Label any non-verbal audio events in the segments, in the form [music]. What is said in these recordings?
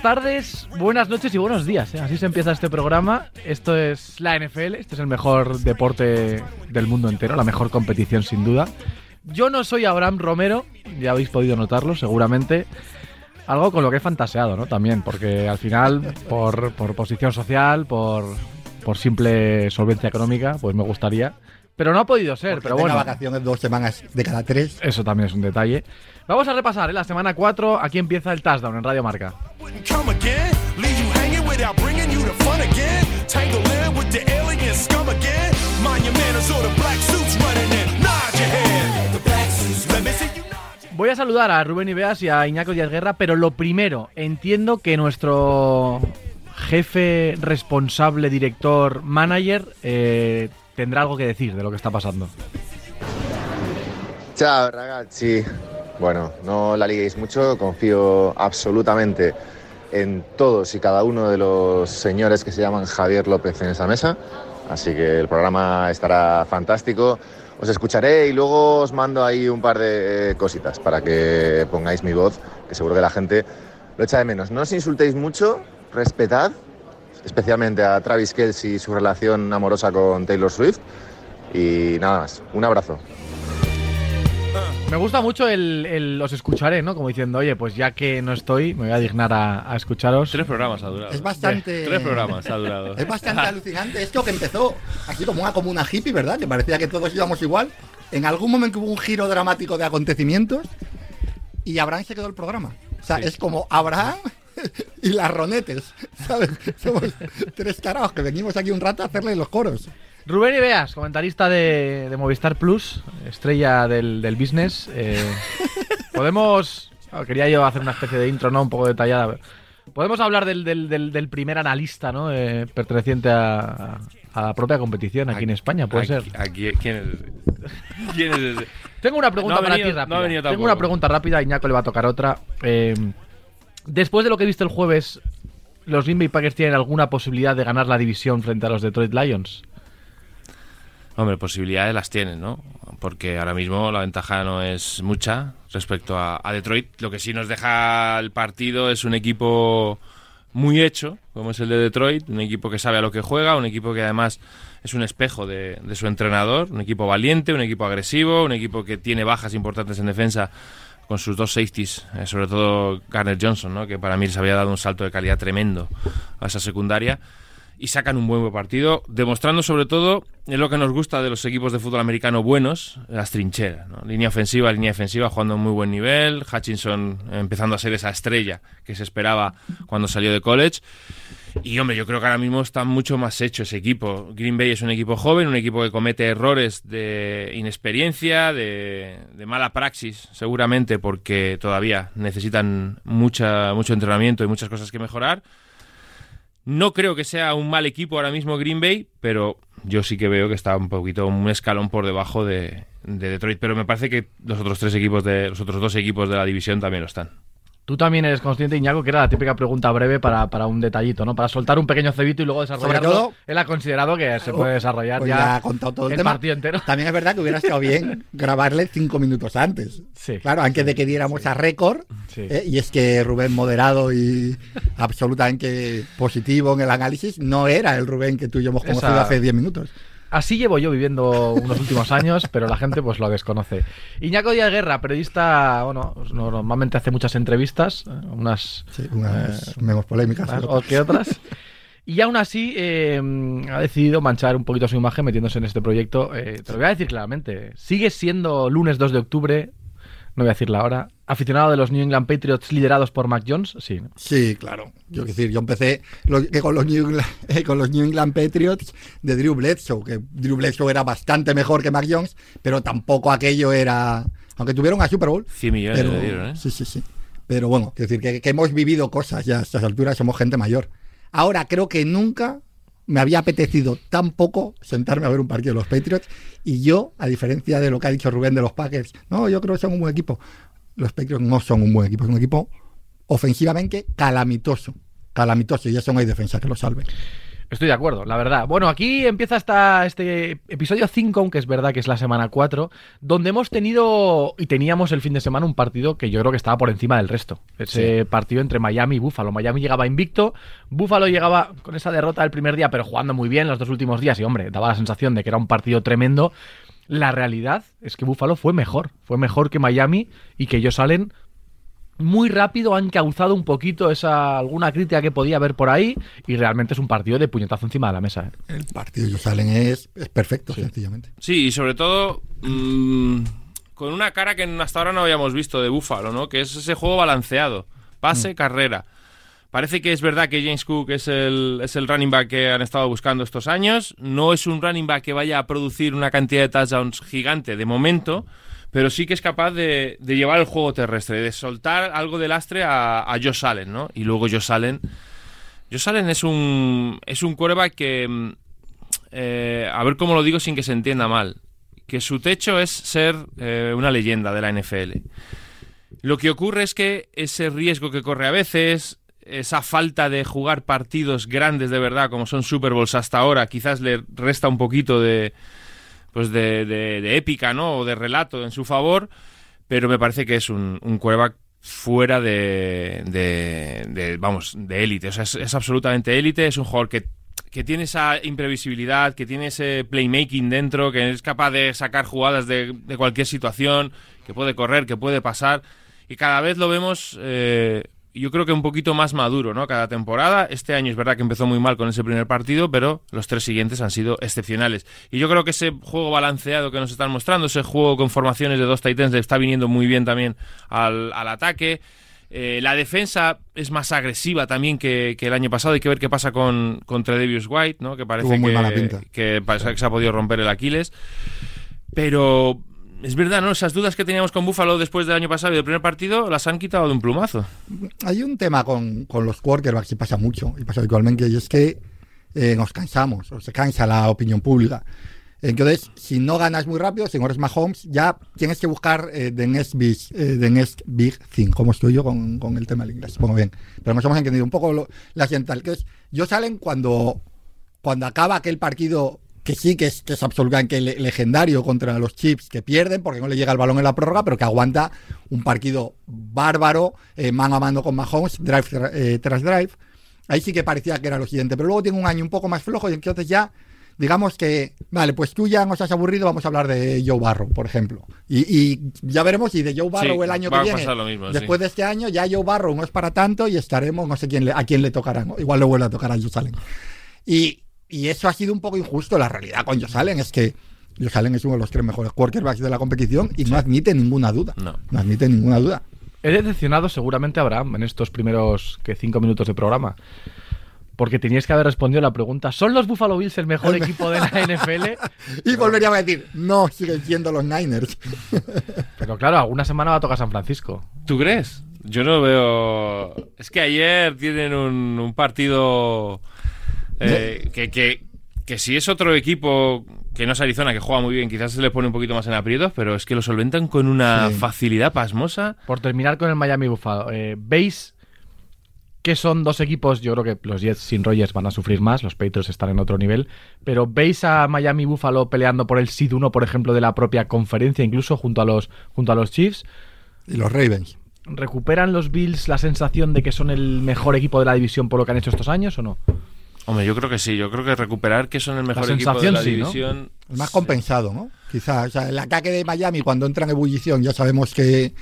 Buenas tardes, buenas noches y buenos días. ¿eh? Así se empieza este programa. Esto es la NFL, este es el mejor deporte del mundo entero, la mejor competición sin duda. Yo no soy Abraham Romero, ya habéis podido notarlo seguramente. Algo con lo que he fantaseado, ¿no? También, porque al final, por, por posición social, por, por simple solvencia económica, pues me gustaría. Pero no ha podido ser, Porque pero tenga bueno. vacaciones dos semanas de cada tres. Eso también es un detalle. Vamos a repasar, ¿eh? La semana 4, aquí empieza el touchdown en Radio Marca. wouldn't come again. Leave you hanging without bringing you the fun again. Tangle in with the alien scum again. Mind your manners or the black suits running in. Nod your head. The black suits. Let me see you nod your Voy a saludar a Rubén Ibeas y a Iñaco Díaz Guerra, pero lo primero, entiendo que nuestro jefe, responsable, director, manager, eh, tendrá algo que decir de lo que está pasando. Ciao ragazzi. Bueno, no la liguéis mucho, confío absolutamente en todos y cada uno de los señores que se llaman Javier López en esa mesa, así que el programa estará fantástico. Os escucharé y luego os mando ahí un par de eh, cositas para que pongáis mi voz, que seguro que la gente lo echa de menos. No os insultéis mucho, respetad, especialmente a Travis Kelce y su relación amorosa con Taylor Swift. Y nada más, un abrazo. Me gusta mucho el, el los escucharé, ¿no? Como diciendo, oye, pues ya que no estoy, me voy a dignar a, a escucharos. Tres programas ha durado. Es bastante. Tres programas ha durado. Es bastante alucinante esto que empezó así como una comuna hippie, ¿verdad? Que parecía que todos íbamos igual. En algún momento hubo un giro dramático de acontecimientos y Abraham se quedó el programa. O sea, es como Abraham [laughs] y las ronetes, ¿sabes? Somos tres caraos que venimos aquí un rato a hacerle los coros. Rubén Ibeas, comentarista de, de Movistar Plus, estrella del, del business. eh, podemos. quería yo hacer una especie de intro, ¿no? Un poco detallada. Podemos hablar del, del- del- del primer analista, ¿no? Eh, perteneciente a, a la propia competición aquí en España, puede ser. Aquí- ¿Quién es ese? [laughs] ¿Quién es ese? Tengo una pregunta No para venido- ti rápida. no ha venido Tengo una pregunta rápida, Iñaco le va a tocar otra. Eh, después de lo que viste el jueves, ¿los Green Bay Packers tienen alguna posibilidad de ganar la división frente a los Detroit Lions? Hombre, posibilidades las tienen, ¿no? Porque ahora mismo la ventaja no es mucha respecto a, Detroit. Lo que sí nos deja el partido es un equipo muy hecho, como es el de Detroit, un equipo que sabe a lo que juega, un equipo que además es un espejo de su entrenador, un equipo valiente, un equipo agresivo, un equipo que tiene bajas importantes en defensa con sus dos safeties, eh, sobre todo Garner Johnson, ¿no? que para mí les había dado un salto de calidad tremendo a esa secundaria y sacan un buen partido, demostrando sobre todo es lo que nos gusta de los equipos de fútbol americano buenos, las trincheras, línea ofensiva, línea defensiva, jugando a muy buen nivel, Hutchinson empezando a ser esa estrella que se esperaba cuando salió de college. Y hombre, yo creo que ahora mismo está mucho más hecho ese equipo. Green Bay es un equipo joven, un equipo que comete errores de inexperiencia, de, de mala praxis, seguramente, porque todavía necesitan mucha, mucho entrenamiento y muchas cosas que mejorar. No creo que sea un mal equipo ahora mismo Green Bay, pero yo sí que veo que está un poquito un escalón por debajo de, de Detroit. Pero me parece que los otros tres equipos de los otros dos equipos de la división también lo están. Tú también eres consciente, Iñaco, que era la típica pregunta breve para, para un detallito, ¿no? Para soltar un pequeño cebito y luego desarrollarlo. todo- Él ha considerado que se puede desarrollar Pues ya, ha contado todo el, el tema. partido entero. También es verdad que hubiera estado bien grabarle cinco minutos antes. Sí. Claro, antes de que diéramos a récord. Sí. eh, y es que Rubén moderado y absolutamente positivo en el análisis no era el Rubén que tú y yo hemos conocido Esa- hace 10 minutos. Así llevo yo viviendo unos últimos años, pero la gente pues lo desconoce. Iñaco Díaz Guerra, periodista, bueno, pues, no- normalmente hace muchas entrevistas, eh, unas Sí, unas menos polémicas. más otras. que otras. Y aún así eh, ha decidido manchar un poquito su imagen metiéndose en este proyecto. Eh, te lo voy a decir claramente. Sigue siendo lunes 2 de octubre, no voy a decir la hora. Aficionado de los New England Patriots liderados por Mac Jones, sí. ¿no? Sí, claro. Yo quiero decir, yo empecé lo- que con, los New England, [laughs] eh, con los New England Patriots de Drew Bledsoe, que Drew Bledsoe era bastante mejor que Mac Jones, pero tampoco aquello era... Aunque tuvieron a Super Bowl. 100 millones pero, dieron, ¿eh? Sí, sí, sí. Pero bueno, quiero decir que, que hemos vivido cosas ya a estas alturas, somos gente mayor. Ahora creo que nunca me había apetecido tan poco sentarme a ver un partido de los Patriots y yo, a diferencia de lo que ha dicho Rubén de los Packers, no, yo creo que son un buen equipo. Los Patriots no son un buen equipo, es un equipo ofensivamente calamitoso. Calamitoso y eso no hay defensa que lo salve. Estoy de acuerdo, la verdad. Bueno, aquí empieza hasta este episodio 5, aunque es verdad que es la semana 4, donde hemos tenido y teníamos el fin de semana un partido que yo creo que estaba por encima del resto. Ese partido entre Miami y Buffalo. Miami llegaba invicto, Buffalo llegaba con esa derrota del primer día, pero jugando muy bien los dos últimos días y, hombre, daba la sensación de que era un partido tremendo. La realidad es que Buffalo fue mejor, fue mejor que Miami y que ellos salen muy rápido han causado un poquito esa alguna crítica que podía haber por ahí y realmente es un partido de puñetazo encima de la mesa. ¿eh? El partido de Salen es, es perfecto, sencillamente. Sí, y sobre todo mm, con una cara que hasta ahora no habíamos visto de Búfalo, ¿no? Que es ese juego balanceado, pase, carrera. Parece que es verdad que James Cook es el, es el running back que han estado buscando estos años. No es un running back que vaya a producir una cantidad de touchdowns gigante de momento, pero sí que es capaz de, de llevar el juego terrestre, de soltar algo de lastre a, a Josh Allen, ¿no? Y luego Josh Allen. Josh Allen es un, es un quarterback que. mm, eh, a ver cómo lo digo sin que se entienda mal. Que su techo es ser eh, una leyenda de la NFL. Lo que ocurre es que ese riesgo que corre a veces, esa falta de jugar partidos grandes de verdad, como son Super Bowls hasta ahora, quizás le resta un poquito de, pues de, de- de épica, ¿no? O de relato en su favor, pero me parece que es un, un fuera de, de- de, vamos, de élite. O sea, es, es absolutamente élite, es un jugador que, que tiene esa imprevisibilidad, que tiene ese playmaking dentro, que es capaz de sacar jugadas de, de cualquier situación, que puede correr, que puede pasar, y cada vez lo vemos... eh, yo creo que un poquito más maduro, ¿no? Cada temporada. Este año es verdad que empezó muy mal con ese primer partido, pero los tres siguientes han sido excepcionales. Y yo creo que ese juego balanceado que nos están mostrando, ese juego con formaciones de dos Titans, le está viniendo muy bien también al, al ataque. Eh, la defensa es más agresiva también que, que el año pasado. Hay que ver qué pasa con, con Tredavious White, ¿no? Que parece que, que parece que se ha podido romper el Aquiles. Pero es verdad, ¿no? Esas dudas que teníamos con Buffalo después del año pasado y del primer partido las han quitado de un plumazo. Hay un tema con, con los quarterbacks y pasa mucho, y pasa habitualmente, y es que eh, nos cansamos, o se cansa la opinión pública. Entonces, si no ganas muy rápido, si no eres Mahomes, ya tienes que buscar eh, the, next big, eh, next big thing. ¿Cómo estoy yo con, con el tema del inglés? Pongo bien. Pero nos hemos entendido un poco lo, la accidental, que es, yo salen cuando, cuando acaba aquel partido que sí que es, que es absolutamente le- legendario contra los Chiefs, que pierden porque no le llega el balón en la prórroga, pero que aguanta un partido bárbaro, eh, mano a mano con Mahomes, drive tra- eh, tras drive. Ahí sí que parecía que era lo siguiente, pero luego tiene un año un poco más flojo y entonces ya, digamos que, vale, pues tú ya nos has aburrido, vamos a hablar de Joe Barrow, por ejemplo. Y, y ya veremos si de Joe Barrow Sí, el año que viene, mismo, después de este año, ya Joe Barrow no es para tanto y estaremos, no sé quién le- a quién le tocará, ¿no? igual le vuelve a tocar a Joe. Y, y eso ha sido un poco injusto. La realidad con Josh Allen es que Josh Allen es uno de los tres mejores quarterbacks de la competición y no admite ninguna duda. No. No admite ninguna duda. He decepcionado seguramente a Abraham en estos primeros que cinco minutos de programa. Porque teníais que haber respondido la pregunta: ¿Son los Buffalo Bills el mejor [laughs] equipo de la NFL? [laughs] Y volveríamos a decir, no, siguen siendo los Niners. [laughs] Pero claro, alguna semana va a tocar San Francisco. ¿Tú crees? Yo no veo. Es que ayer tienen un, un partido eh, que, que, que si es otro equipo que no es Arizona, que juega muy bien, quizás se le pone un poquito más en aprietos, pero es que lo solventan con una Sí. facilidad pasmosa. Por terminar con el Miami Buffalo, eh, ¿veis que son dos equipos? Yo creo que los Jets sin Rogers van a sufrir más, los Patriots están en otro nivel, pero ¿veis a Miami Buffalo peleando por el seed 1, por ejemplo, de la propia conferencia, incluso junto a los, junto a los Chiefs? Y los Ravens. ¿Recuperan los Bills la sensación de que son el mejor equipo de la división por lo que han hecho estos años o no? Hombre, yo creo que sí. Yo creo que recuperar que son el mejor equipo de la sí, ¿no? división. El más compensado, ¿no? Quizás. O sea, el ataque de Miami, cuando entra en ebullición, ya sabemos que,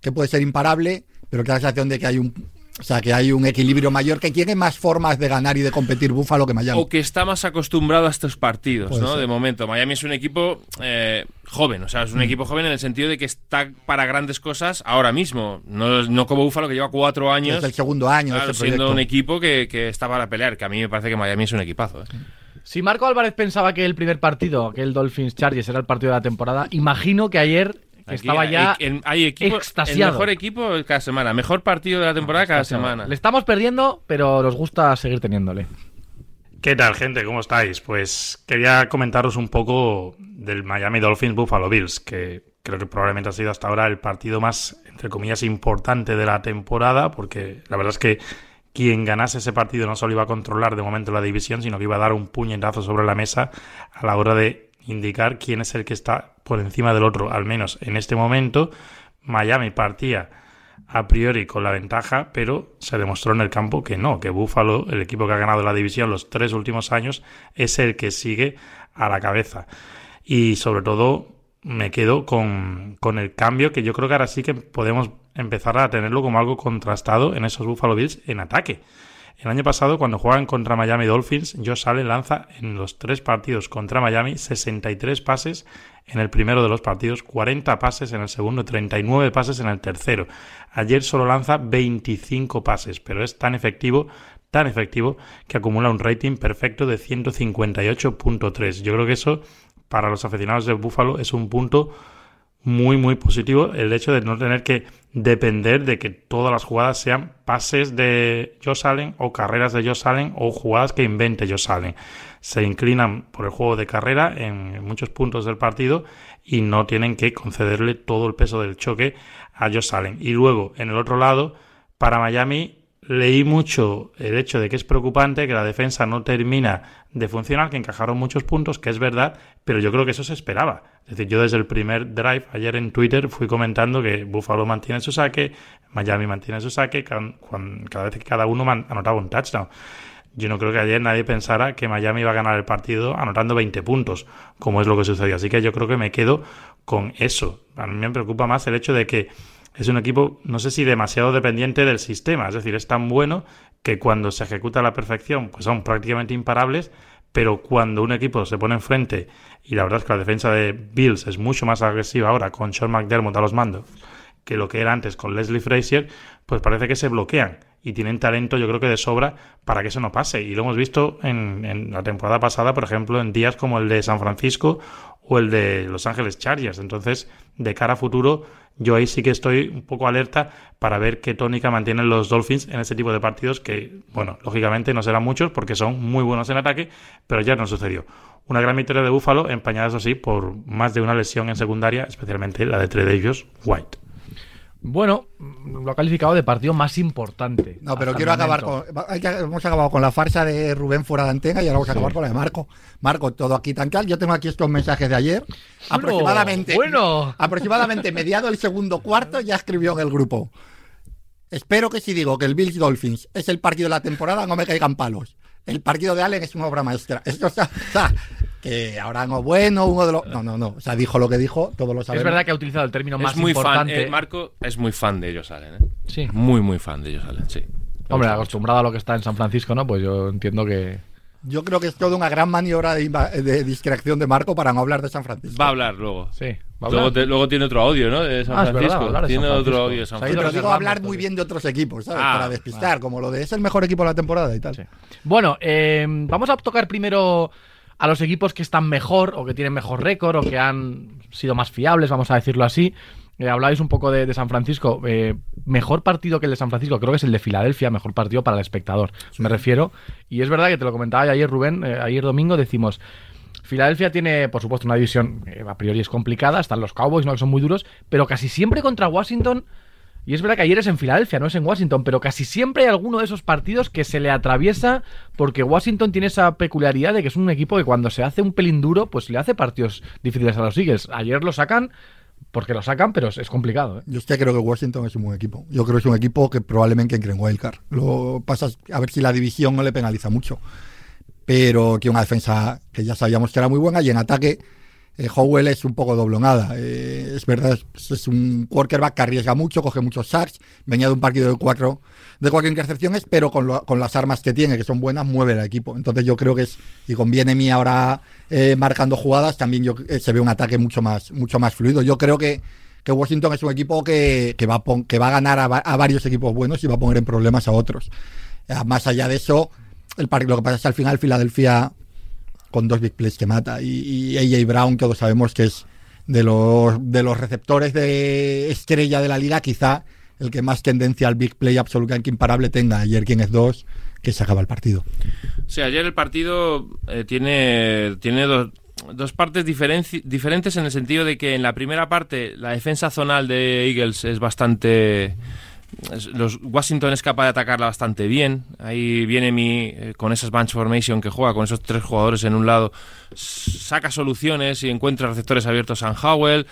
que puede ser imparable, pero que la sensación de que hay un. O sea, que hay un equilibrio mayor, que tiene más formas de ganar y de competir Búfalo que Miami. O que está más acostumbrado a estos partidos, Puede ¿no? ser. De momento. Miami es un equipo eh, joven, o sea, Mm. es un equipo joven en el sentido de que está para grandes cosas ahora mismo. No, no como Búfalo, que lleva cuatro años. Es el segundo año claro, este siendo un equipo que, que está para pelear, que a mí me parece que Miami es un equipazo. ¿eh? Si Marco Álvarez pensaba que el primer partido, aquel Dolphins Chargers, era el partido de la temporada, imagino que ayer que Aquí estaba hay- ya hay, hay equipos, el mejor equipo cada semana, mejor partido de la temporada cada semana. Le estamos perdiendo, pero nos gusta seguir teniéndole. ¿Qué tal, gente? ¿Cómo estáis? Pues quería comentaros un poco del Miami Dolphins Buffalo Bills, que creo que probablemente ha sido hasta ahora el partido más, entre comillas, importante de la temporada, porque la verdad es que quien ganase ese partido no solo iba a controlar de momento la división, sino que iba a dar un puñetazo sobre la mesa a la hora de indicar quién es el que está por encima del otro. Al menos en este momento, Miami partía a priori con la ventaja, pero se demostró en el campo que no, que Buffalo, el equipo que ha ganado la división los tres últimos años, es el que sigue a la cabeza. Y sobre todo me quedo con, con el cambio que yo creo que ahora sí que podemos empezar a tenerlo como algo contrastado en esos Buffalo Bills en ataque. El año pasado, cuando juegan contra Miami Dolphins, Josh Allen lanza en los tres partidos contra Miami 63 pases en el primero de los partidos, 40 pases en el segundo, 39 pases en el tercero. Ayer solo lanza 25 pases, pero es tan efectivo, tan efectivo, que acumula un rating perfecto de 158.3. Yo creo que eso, para los aficionados de Buffalo, es un punto muy, muy positivo el hecho de no tener que depender de que todas las jugadas sean pases de Josh Allen o carreras de Josh Allen o jugadas que invente Josh Allen. Se inclinan por el juego de carrera en muchos puntos del partido y no tienen que concederle todo el peso del choque a Josh Allen. Y luego, en el otro lado, para Miami leí mucho el hecho de que es preocupante que la defensa no termina de funcionar, que encajaron muchos puntos, que es verdad, pero yo creo que eso se esperaba. Es decir, yo desde el primer drive ayer en Twitter fui comentando que Buffalo mantiene su saque, Miami mantiene su saque, cada, vez que cada uno anotaba un touchdown. Yo no creo que ayer nadie pensara que Miami iba a ganar el partido anotando 20 puntos, como es lo que sucedió. Así que yo creo que me quedo con eso. A mí me preocupa más el hecho de que es un equipo, no sé si demasiado dependiente del sistema, es decir, es tan bueno que cuando se ejecuta a la perfección, pues son prácticamente imparables, pero cuando un equipo se pone enfrente, y la verdad es que la defensa de Bills es mucho más agresiva ahora con Sean McDermott a los mandos que lo que era antes con Leslie Frazier, pues parece que se bloquean y tienen talento yo creo que de sobra para que eso no pase. Y lo hemos visto en, en la temporada pasada, por ejemplo, en días como el de San Francisco o el de Los Ángeles Chargers. Entonces, de cara a futuro, yo ahí sí que estoy un poco alerta para ver qué tónica mantienen los Dolphins en ese tipo de partidos que, bueno, lógicamente no serán muchos porque son muy buenos en ataque, pero ya no sucedió. Una gran victoria de Búfalo, empañada eso sí por más de una lesión en secundaria, especialmente la de tres de ellos, White. Bueno, lo ha calificado de partido más importante. No, pero quiero acabar con. Hemos acabado con la farsa de Rubén fuera de antena y ahora vamos a acabar con la de Marco. Marco, todo aquí tan cal. Yo tengo aquí estos mensajes de ayer. aproximadamente. Bueno. Aproximadamente [laughs] mediado el segundo cuarto ya escribió en el grupo. Espero que si digo que el Bills Dolphins es el partido de la temporada, no me caigan palos. El partido de Allen es una obra maestra. [laughs] Esto está, que ahora no bueno, uno de los. No, no, no. O sea, dijo lo que dijo, todos lo sabemos. Es verdad que ha utilizado el término más muy importante. Fan, eh, Marco es muy fan de ellos, Allen. ¿eh? Sí. Muy, muy fan de ellos, Allen, sí. Hombre, acostumbrado a lo que está en San Francisco, ¿no? Pues yo entiendo que. Yo creo que es toda una gran maniobra de, de, distracción de Marco para no hablar de San Francisco. Va a hablar luego. Sí. Luego, tiene otro audio, ¿no? De San ah, Francisco. Verdad, tiene San otro audio de San Francisco. Sí, pero digo hablar muy bien de otros equipos, ¿sabes? Ah, para despistar, como lo de es el mejor equipo de la temporada y tal. Sí. Bueno, eh, vamos a tocar primero a los equipos que están mejor o que tienen mejor récord o que han sido más fiables, vamos a decirlo así. Eh, habláis un poco de, San Francisco. Eh, mejor partido que el de San Francisco, creo que es el de Filadelfia, mejor partido para el espectador, me refiero. Y es verdad que te lo comentaba ayer Rubén, eh, ayer domingo decimos, Filadelfia tiene, por supuesto, una división a priori es complicada, están los Cowboys, ¿no? que son muy duros, pero casi siempre contra Washington, y es verdad que ayer es en Filadelfia, no es en Washington, pero casi siempre hay alguno de esos partidos que se le atraviesa porque Washington tiene esa peculiaridad de que es un equipo que cuando se hace un pelín duro, pues le hace partidos difíciles a los Eagles. Ayer lo sacan, porque lo sacan, pero es complicado. ¿eh? Yo es que creo que Washington es un buen equipo. Yo creo que es un equipo que probablemente entre en Wildcard. Lo pasas a ver si la división no le penaliza mucho. Pero que una defensa que ya sabíamos que era muy buena y en ataque eh, Howell es un poco doblonada. Eh, es verdad, es, es, un quarterback que arriesga mucho, coge muchos sacks. Venía de un partido de cuatro, de cuatro intercepciones, pero con, lo, con, las armas que tiene, que son buenas, mueve el equipo. Entonces yo creo que es, y conviene mí ahora eh, marcando jugadas, también yo, eh, se ve un ataque mucho más, mucho más fluido. Yo creo que, que Washington es un equipo que, que, va, que va a ganar a, a, varios equipos buenos y va a poner en problemas a otros. más allá de eso, el lo que pasa es que al final Filadelfia con dos big plays que mata. Y, y AJ Brown, todos sabemos que es de los, de los receptores de estrella de la liga, quizá el que más tendencia al big play absolutamente imparable tenga. Ayer quien es dos, que se acaba el partido. Sí, ayer el partido eh, tiene, tiene dos, dos partes diferentes en el sentido de que en la primera parte la defensa zonal de Eagles es bastante los Washington es capaz de atacarla bastante bien. Ahí viene mi eh, con esas bunch formation que juega con esos tres jugadores en un lado, saca soluciones y encuentra receptores abiertos a Howell.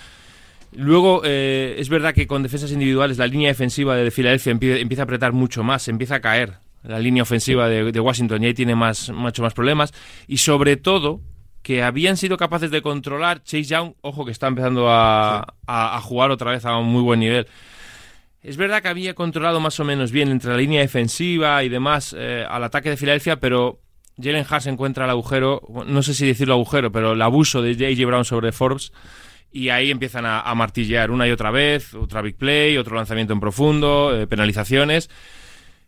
Luego, eh, es verdad que con defensas individuales la línea defensiva de Filadelfia empie- empieza a apretar mucho más, empieza a caer la línea ofensiva de, de Washington y ahí tiene más, mucho más problemas. Y sobre todo, que habían sido capaces de controlar Chase Young, ojo que está empezando a, a- a jugar otra vez a un muy buen nivel. Es verdad que había controlado más o menos bien entre la línea defensiva y demás eh, al ataque de Filadelfia, pero Jalen Hurts encuentra el agujero, no sé si decirlo agujero, pero el abuso de J.J. Brown sobre Forbes y ahí empiezan a, a martillear una y otra vez, otra big play, otro lanzamiento en profundo, eh, penalizaciones.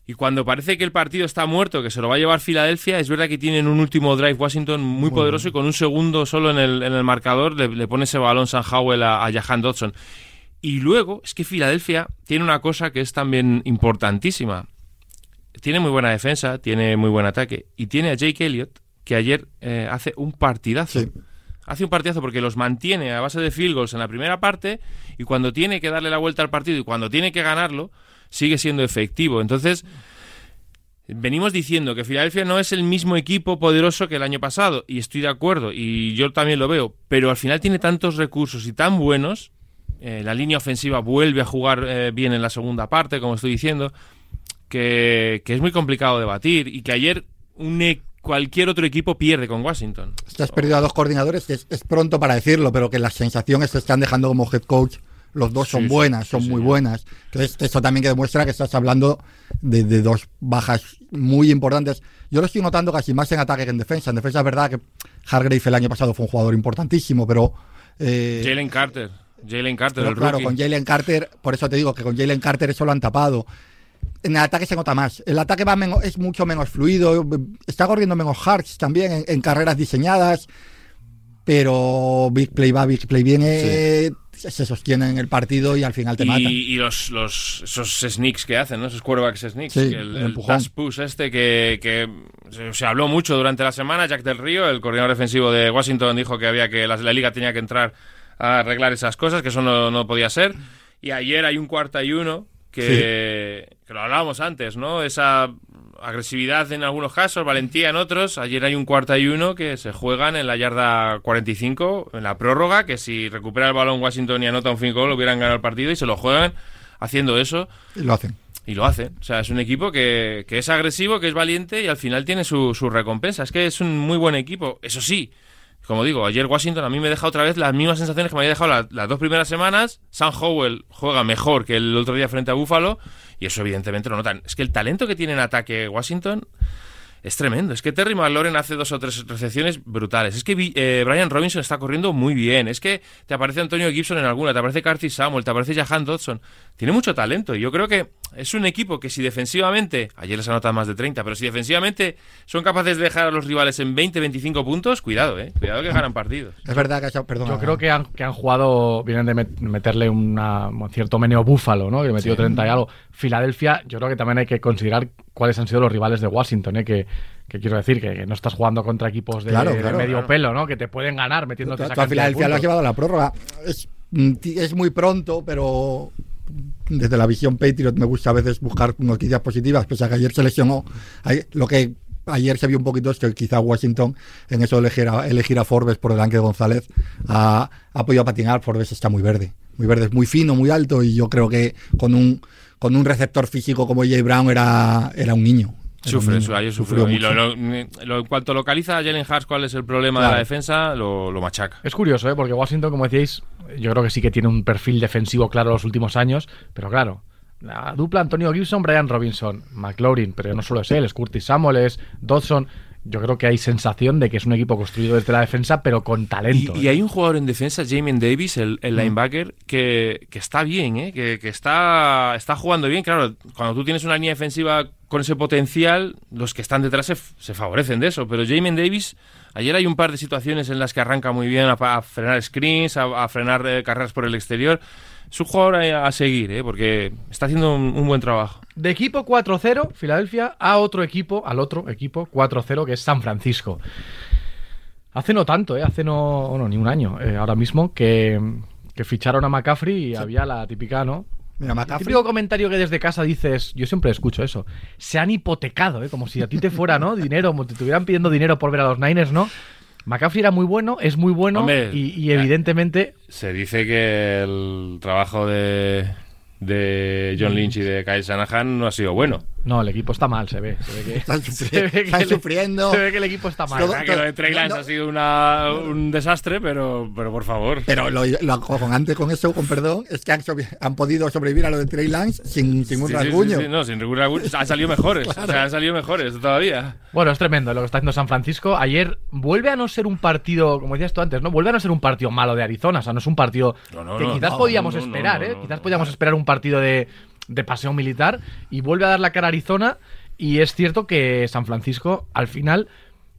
Y cuando parece que el partido está muerto, que se lo va a llevar Filadelfia, es verdad que tienen un último drive Washington muy, poderoso y con un segundo solo en el, en el marcador le, le pone ese balón San Howell a, a Jahan Dodson. Y luego es que Filadelfia tiene una cosa que es también importantísima. Tiene muy buena defensa, tiene muy buen ataque y tiene a Jake Elliott que ayer eh, hace un partidazo. Sí. Hace un partidazo porque los mantiene a base de field goals en la primera parte y cuando tiene que darle la vuelta al partido y cuando tiene que ganarlo, sigue siendo efectivo. Entonces, venimos diciendo que Filadelfia no es el mismo equipo poderoso que el año pasado y estoy de acuerdo y yo también lo veo, pero al final tiene tantos recursos y tan buenos. Eh, la línea ofensiva vuelve a jugar eh, bien en la segunda parte, como estoy diciendo, que, que es muy complicado de batir y que ayer un e- cualquier otro equipo pierde con Washington. Te has perdido a dos coordinadores, que es, es pronto para decirlo, pero que las sensaciones se están dejando como head coach. Los dos son Sí, sí, buenas, son sí, muy señor. buenas. Entonces, eso también que demuestra que estás hablando de, de dos bajas muy importantes. Yo lo estoy notando casi más en ataque que en defensa. En defensa es verdad que Hargrave el año pasado fue un jugador importantísimo, pero... eh, Jalen Carter. Jalen Carter, el claro, rookie. con Jalen Carter, por eso te digo que con Jalen Carter eso lo han tapado. En el ataque se nota más. El ataque va menos- es mucho menos fluido. Está corriendo menos hearts también en, en carreras diseñadas. Pero Big Play va, Big Play viene, se sostiene en el partido y al final te y, matan. y los, los esos sneaks que hacen, ¿no? Esos quarterbacks sneaks. Sí, el el, el push este que, que se, se habló mucho durante la semana. Jack del Río, el coordinador defensivo de Washington, dijo que había que la, la liga tenía que entrar a arreglar esas cosas, que eso no, no podía ser. Y ayer hay un cuarta y uno que, que lo hablábamos antes, ¿no? Esa agresividad en algunos casos, valentía en otros. Ayer hay un cuarta y uno que se juegan en la yarda 45, en la prórroga, que si recupera el balón Washington y anota un field goal, hubieran ganado el partido y se lo juegan haciendo eso Y lo hacen. y lo hacen. O sea, es un equipo que, que es agresivo, que es valiente y al final tiene su, su recompensa. Es que es un muy buen equipo. Eso sí, como digo, ayer Washington a mí me deja otra vez las mismas sensaciones que me había dejado la- las dos primeras semanas. Sam Howell juega mejor que el otro día frente a Buffalo y eso evidentemente lo notan. Es que el talento que tiene en ataque Washington es tremendo. Es que Terry McLaurin hace dos o tres recepciones brutales. Es que eh, Brian Robinson está corriendo muy bien. Es que te aparece Antonio Gibson en alguna, te aparece Curtis Samuel, te aparece Jahan Dodson. Tiene mucho talento. Y yo creo que es un equipo que si defensivamente, ayer les anotado más de 30, pero si defensivamente son capaces de dejar a los rivales en 20, 25 puntos, cuidado, eh. Cuidado que ganan partidos. Es verdad que, ha- perdona, Yo creo que han, que han jugado, vienen de met- meterle una- un cierto meneo búfalo, ¿no? Que metió 30 y algo. Filadelfia, yo creo que también hay que considerar cuáles han sido los rivales de Washington, ¿eh? Que, que quiero decir, que, que no estás jugando contra equipos de, Claro, de claro, medio claro. pelo, ¿no? Que te pueden ganar metiéndote esa Filadelfia lo puntos. llevado a la prórroga. Es, mm, es muy pronto, pero desde la visión Patriot me gusta a veces buscar noticias positivas, pese a que ayer se lesionó. Lo que ayer se vio un poquito es que quizá Washington en eso de elegir a, elegir a Forbes por delante de González ha, ha podido patinar. Forbes está muy verde, muy verde, es muy fino, muy alto y yo creo que con un con un receptor físico como Jay Brown era, era un niño. Era un Sufre, niño. su- ayer Sufrió. Y mucho. lo- lo- lo- en cuanto localiza a Jalen Hurts cuál es el problema de la defensa, lo, lo machaca. Es curioso, ¿eh? Porque Washington, como decíais, yo creo que sí que tiene un perfil defensivo claro los últimos años, pero claro, la dupla Antonio Gibson, Brian Robinson, McLaurin, pero no solo es él, es Curtis Samuel, es Dodson. Yo creo que hay sensación de que es un equipo construido desde la defensa, pero con talento. Y, y ¿eh? hay un jugador en defensa, Jamin Davis, el, el linebacker, que, que está bien, ¿eh? que, que está, está jugando bien. Claro, cuando tú tienes una línea defensiva con ese potencial, los que están detrás se, se favorecen de eso. Pero Jamin Davis, ayer hay un par de situaciones en las que arranca muy bien a, frenar screens, a, a frenar eh, carreras por el exterior. Es un jugador a, a seguir, ¿eh? porque está haciendo un, un buen trabajo. De equipo 4-0, Filadelfia, a otro equipo, al otro equipo 4-0, que es San Francisco. Hace no tanto, ¿eh? hace no, bueno, ni un año, eh, ahora mismo, que, que ficharon a McCaffrey y había la típica, ¿no? Mira, El típico comentario que desde casa dices, yo siempre escucho eso, se han hipotecado, ¿eh? como si a ti te fuera, ¿no? [laughs] Dinero, como te estuvieran pidiendo dinero por ver a los Niners, ¿no? McCaffrey era muy bueno, es muy bueno Hombre, y, y evidentemente Se dice que el trabajo de, de John Lynch y de Kyle Shanahan no ha sido bueno. No, el equipo está mal, se ve. Se ve que, Están, [laughs] se sufri- ve que están el- sufriendo. Se ve que el equipo está mal. Todo- Ah, que lo de Trey no, Lance no. ha sido una- un desastre, pero, pero por favor. Pero lo, lo acojonante con eso, con perdón, es que han, sobre- han podido sobrevivir a lo de Trey Lance sin, sin un Sí, sí, sí, rasguño. sí, no, sin ningún rasguño. Han salido mejores. [laughs] O sea, han salido mejores todavía. Bueno, es tremendo lo que está haciendo San Francisco. Ayer vuelve a no ser un partido, como decías tú antes, ¿no? Vuelve a no ser un partido malo de Arizona. O sea, no es un partido No, no, que no, quizás no, podíamos esperar, no, ¿eh? no, quizás no. podíamos esperar un partido de, de paseo militar. Y vuelve a dar la cara a Arizona. Y es cierto que San Francisco, al final,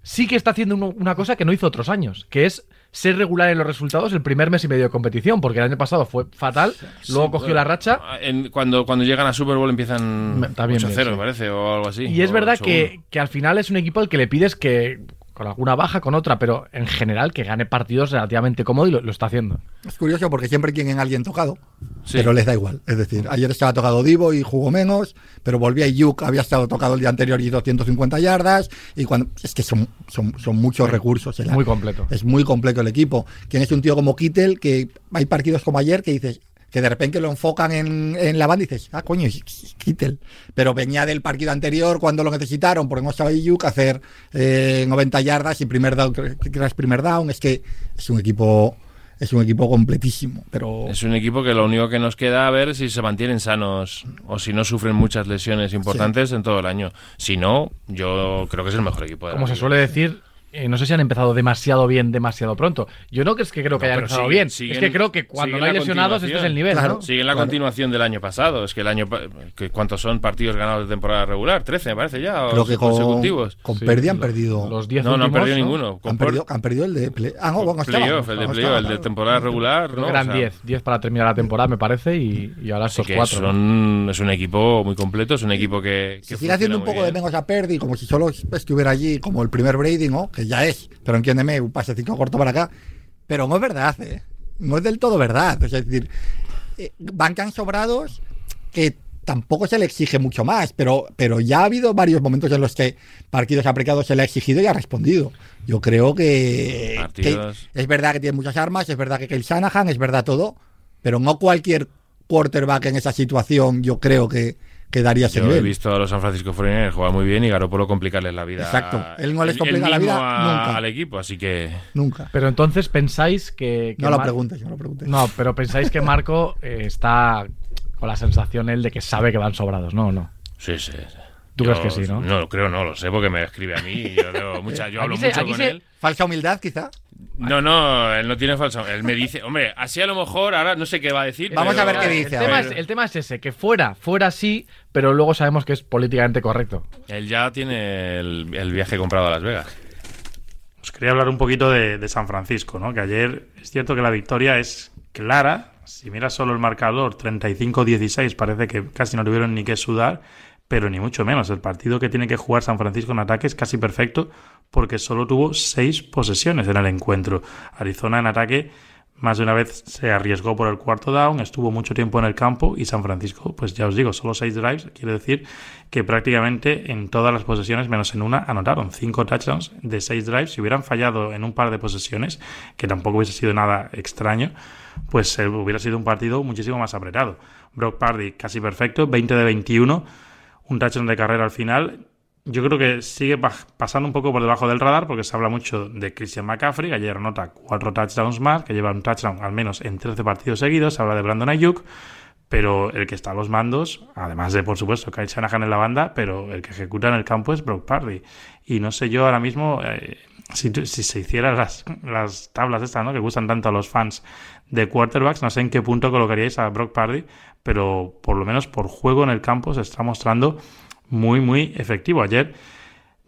sí que está haciendo uno- una cosa que no hizo otros años, que es ser regular en los resultados el primer mes y medio de competición, porque el año pasado fue fatal, luego cogió la racha. En- cuando, cuando llegan a Super Bowl empiezan Me- está bien 8-0, bien, sí. me parece, o algo así. Y es verdad 8-1. que, que al final es un equipo al que le pides que, con alguna baja, con otra, pero en general que gane partidos relativamente cómodo y lo, lo está haciendo. Es curioso porque siempre tienen a alguien tocado, Sí. pero les da igual. Es decir, ayer estaba tocado Divo y jugó menos, pero volvía Yuk, había estado tocado el día anterior y 250 yardas. Y cuando es que son, son, son muchos recursos. el- Muy completo. Es muy completo el equipo. Tienes un tío como Kittel que hay partidos como ayer que dices que de repente lo enfocan en, en la banda y dices, ah, coño, Kittel. Pero venía del partido anterior cuando lo necesitaron, porque no estaba Yuk a hacer eh, 90 yardas y primer down, crash primer down. Es que es un equipo es un equipo completísimo, pero Es un equipo que lo único que nos queda a ver es si se mantienen sanos o si no sufren muchas lesiones importantes en todo el año. Si no, yo creo que es el mejor equipo de la Como se liga. suele decir, eh, no sé si han empezado demasiado bien, demasiado pronto. Yo no que es que creo que No, hayan empezado siguen- bien, siguen- es que creo que cuando no hay lesionados este es el nivel, Claro. ¿no? Sigue la Claro. continuación del año pasado. Es que el año. Que, ¿Cuántos son partidos ganados de temporada regular? 13, me parece ya. creo o que con, consecutivos. con Sí, Purdy han perdido. Los 10 No, no han perdido ¿no? ninguno. Con han, perdido, han perdido el de play. Ah, no, bueno, playoff, el de playoff, el de claro. temporada regular. Creo ¿no? eran O sea, 10, 10 para terminar la temporada, me parece, y, y ahora estos que cuatro. ¿no? son, es un equipo muy completo, es un equipo que. que sigue haciendo un poco de menos a Perdi, como si solo estuviera allí como el primer Brady, ¿no? Que ya es, pero entiéndeme, un pasecito corto para acá. Pero no es verdad, ¿eh? No es del todo verdad. Es decir, eh, van tan sobrados que tampoco se le exige mucho más, pero, pero ya ha habido varios momentos en los que partidos aplicados se le ha exigido y ha respondido. Yo creo que, que es verdad que tiene muchas armas, es verdad que Kyle Shanahan, es verdad todo, pero no cualquier quarterback en esa situación yo creo que, que daría ese Yo he visto a los San Francisco 49ers jugar muy bien y Garoppolo complicarles la vida. Exacto. Él no les complica él la vida a- nunca. al equipo, así que. Nunca. Pero entonces pensáis que. que No lo Mar- preguntes, no lo preguntes. No, pero pensáis que Marco eh, está con la sensación él de que sabe que van sobrados, ¿no? ¿O no? Sí, sí. sí. ¿Tú Yo- crees que sí, no? No, creo no, lo sé porque me escribe a mí. y Yo, leo mucha- yo hablo se- mucho con se- él. Falsa humildad, quizá. No, no, él no tiene falso. Él me dice, hombre, así a lo mejor, ahora no sé qué va a decir. Vamos pero- a ver qué El dice, a tema, es, el tema es ese, que fuera, fuera sí, pero luego sabemos que es políticamente correcto. Él ya tiene el, el viaje comprado a Las Vegas. Os quería hablar un poquito de, de San Francisco, ¿no? Que ayer es cierto que la victoria es clara. Si miras solo el marcador, 35-16, parece que casi no tuvieron ni que sudar, pero ni mucho menos. El partido que tiene que jugar San Francisco en ataque es casi perfecto porque solo tuvo seis posesiones en el encuentro. Arizona en ataque más de una vez se arriesgó por el cuarto down, estuvo mucho tiempo en el campo y San Francisco, pues ya os digo, solo seis drives, quiere decir que prácticamente en todas las posesiones, menos en una, anotaron cinco touchdowns de seis drives. Si hubieran fallado en un par de posesiones, que tampoco hubiese sido nada extraño, pues eh, hubiera sido un partido muchísimo más apretado. Brock Party casi perfecto, 20 de 21, un touchdown de carrera al final. Yo creo que sigue pa- pasando un poco por debajo del radar porque se habla mucho de Christian McCaffrey, ayer anota cuatro touchdowns más, que lleva un touchdown al menos en 13 partidos seguidos. Se habla de Brandon Ayuk, pero el que está a los mandos, además de, por supuesto, Kyle Shanahan en la banda, pero el que ejecuta en el campo es Brock Party. Y no sé yo ahora mismo, eh, si, si se hicieran las, las tablas estas, ¿no? Que gustan tanto a los fans de quarterbacks, no sé en qué punto colocaríais a Brock Party, pero por lo menos por juego en el campo se está mostrando muy, muy efectivo. Ayer,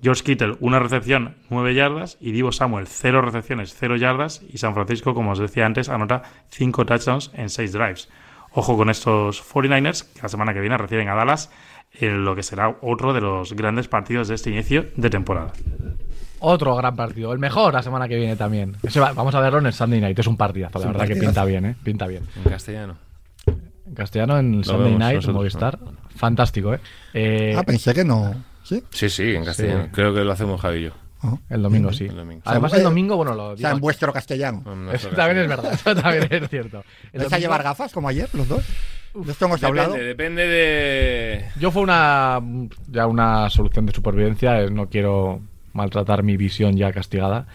George Kittle, una recepción, 9 yardas, y Divo Samuel, 0 recepciones, 0 yardas, y San Francisco, como os decía antes, anota 5 touchdowns en 6 drives. Ojo con estos 49ers, que la semana que viene reciben a Dallas en lo que será otro de los grandes partidos de este inicio de temporada. Otro gran partido, el mejor la semana que viene también. Ese va- vamos a verlo en el Sunday Night, es un partidazo, la verdad que pinta bien, ¿eh? Pinta bien. En castellano. En castellano en Sunday vemos Night, nosotros, Movistar. Fantástico, ¿eh? Eh, Ah, pensé que no. ¿Sí? Sí, sí, en castellano. Sí. Creo que lo hacemos Javi y yo. Ah. El domingo, sí. El domingo. Además, el domingo, bueno, lo O sea, en vuestro castellano. En Eso también es verdad, eso también es cierto. El ¿Vais a llevar gafas como ayer, los dos? De esto hemos hablado. Depende, depende de. Yo fue una ya una solución de supervivencia, eh, no quiero maltratar mi visión ya castigada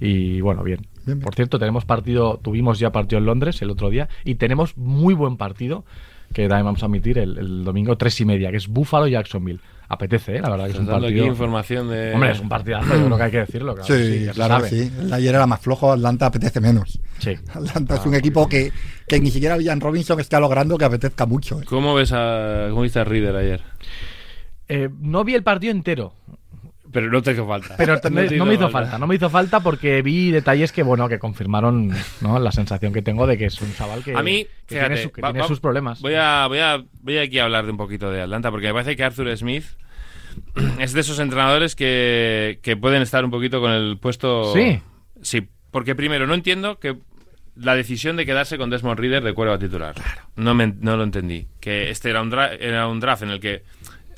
y bueno, bien. Bien, bien. Por cierto, tenemos partido, tuvimos ya partido en Londres el otro día y tenemos muy buen partido que también vamos a emitir el, el domingo tres y media, que es Buffalo Jacksonville. Apetece, ¿eh? la verdad que es un aquí partido. información de. Hombre, es un partidazo, yo creo que hay que decirlo. Claro, Sí, claro sí. El ayer era más flojo, Atlanta apetece menos. Sí. Atlanta es un equipo que, que ni siquiera Villan Robinson está logrando que apetezca mucho. ¿eh? ¿Cómo ves a. ¿Cómo viste a Reader ayer? Eh, no vi el partido entero, Pero no te hizo falta. Pero [laughs] no, me hizo falta, no me hizo falta porque vi detalles que bueno que confirmaron ¿no? la sensación que tengo de que es un chaval que, A mí, que fíjate, tiene, su- que va- tiene va- sus problemas. Voy a, voy, a, voy aquí a hablar de un poquito de Atlanta, porque me parece que Arthur Smith [clears throat] es de esos entrenadores que, que pueden estar un poquito con el puesto. Sí. Sí, porque primero, no entiendo que la decisión de quedarse con Desmond Reader de cuerva titular. No, me, no lo entendí. Que este era un, dra- era un draft en el que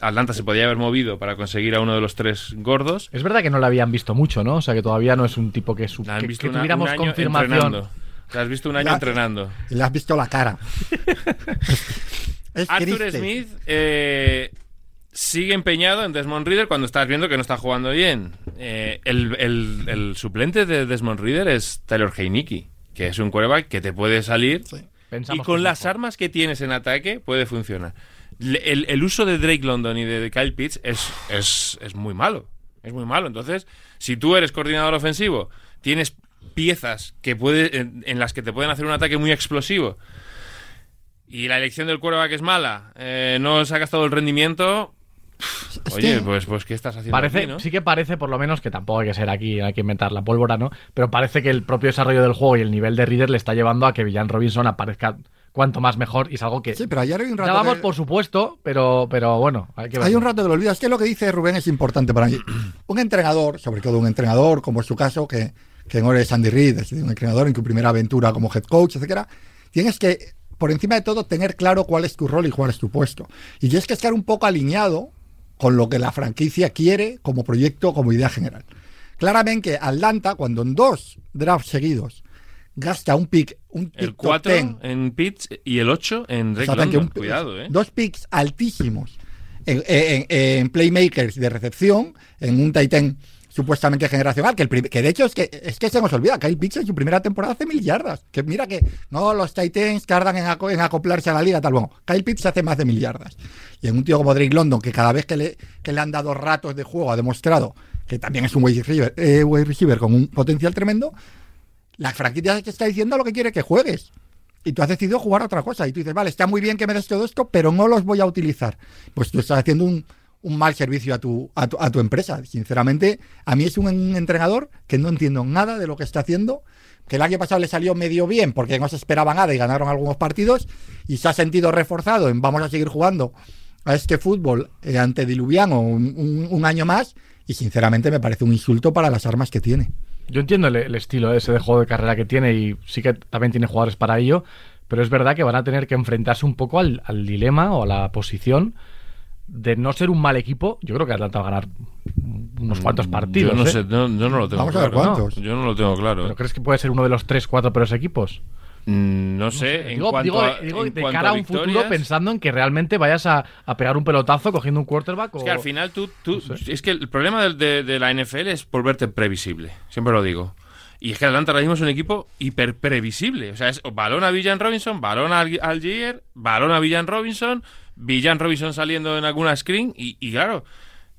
Atlanta se podía haber movido para conseguir a uno de los tres gordos. Es verdad que no lo habían visto mucho, ¿no? O sea que todavía no es un tipo que, su- La han que, visto que una- tuviéramos un año confirmación. entrenando. La has visto un año La- entrenando. Y le has visto la cara. [laughs] es Arthur triste. Smith eh, sigue empeñado en Desmond Reader cuando estás viendo que no está jugando bien. Eh, el, el- el suplente de Desmond Reader es Taylor Heineke, que es un quarterback que te puede salir y con las armas que tienes en ataque puede funcionar. El, el uso de Drake London y de Kyle Pitts es, es, es muy malo. Es muy malo. Entonces, si tú eres coordinador ofensivo, tienes piezas que puede, en, en las que te pueden hacer un ataque muy explosivo y la elección del quarterback es mala, eh, no sacas todo el rendimiento. Oye, pues, pues ¿qué estás haciendo Parece, aquí, no? sí que parece, por lo menos, que tampoco hay que ser aquí, hay que inventar la pólvora, ¿no? Pero parece que el propio desarrollo del juego y el nivel de Reader le está llevando a que Villan Robinson aparezca cuanto más mejor y es algo que Sí, pero ayer hay un rato. dábamos que- por supuesto, pero, pero bueno, hay que ver. Hay un rato que lo olvidas. Es que lo que dice Rubén es importante para mí. [clears throat] Un entrenador, sobre todo un entrenador, como es su caso, que, que no eres Andy Reid, es un entrenador en tu primera aventura como head coach, etcétera, tienes que, por encima de todo, tener claro cuál es tu rol y cuál es tu puesto. Y tienes que estar un poco alineado con lo que la franquicia quiere como proyecto, como idea general. Claramente, Atlanta, cuando en dos drafts seguidos gasta un pick, un pick El top 4 10, en Pitts y el 8 en Drake London. un- Cuidado, ¿eh? Dos picks altísimos en, en- en playmakers de recepción, en un Titan supuestamente generacional, que, el que de hecho es que, es que se nos olvida, Kyle Pitts en su primera temporada hace mil yardas. Que mira que no los Titans tardan en, aco- en acoplarse a la liga, tal. Bueno, Kyle Pitts hace más de mil yardas. Y en un tío como Drake London, que cada vez que le, que le han dado ratos de juego ha demostrado que también es un wide receiver, eh, wide receiver con un potencial tremendo, la franquicia te está diciendo lo que quiere que juegues. Y tú has decidido jugar a otra cosa. Y tú dices, vale, está muy bien que me des todo esto, pero no los voy a utilizar. Pues tú estás haciendo un, mal servicio a tu, a, tu, a tu empresa. Sinceramente, a mí es un entrenador que no entiendo nada de lo que está haciendo. Que el año pasado le salió medio bien porque no se esperaba nada y ganaron algunos partidos. Y se ha sentido reforzado en vamos a seguir jugando a este fútbol eh, antediluviano un año más. Y sinceramente me parece un insulto para las armas que tiene. Yo entiendo el, el estilo ese de juego de carrera que tiene y sí que también tiene jugadores para ello, pero es verdad que van a tener que enfrentarse un poco al, al dilema o a la posición de no ser un mal equipo. Yo creo que Atlanta va a ganar unos cuantos partidos. Yo no ¿eh? sé, no, yo no lo tengo Vamos a ver claro. cuántos. Yo no lo tengo claro. ¿Pero crees que puede ser uno de los 3-4 peores equipos? Mm, No sé, en digo, cuanto digo- a, digo en de cuanto cara a un victorias, futuro pensando en que realmente vayas a, a pegar un pelotazo cogiendo un quarterback. Es o- que al final tú, tú No sé. es que el problema de, de- de la NFL es volverte previsible, siempre lo digo. Y es que Atlanta ahora mismo es un equipo hiper previsible. O sea, es balón a Villan Robinson, balón al Algier, balón a Villan Robinson, Villan Robinson saliendo en alguna screen y, y claro,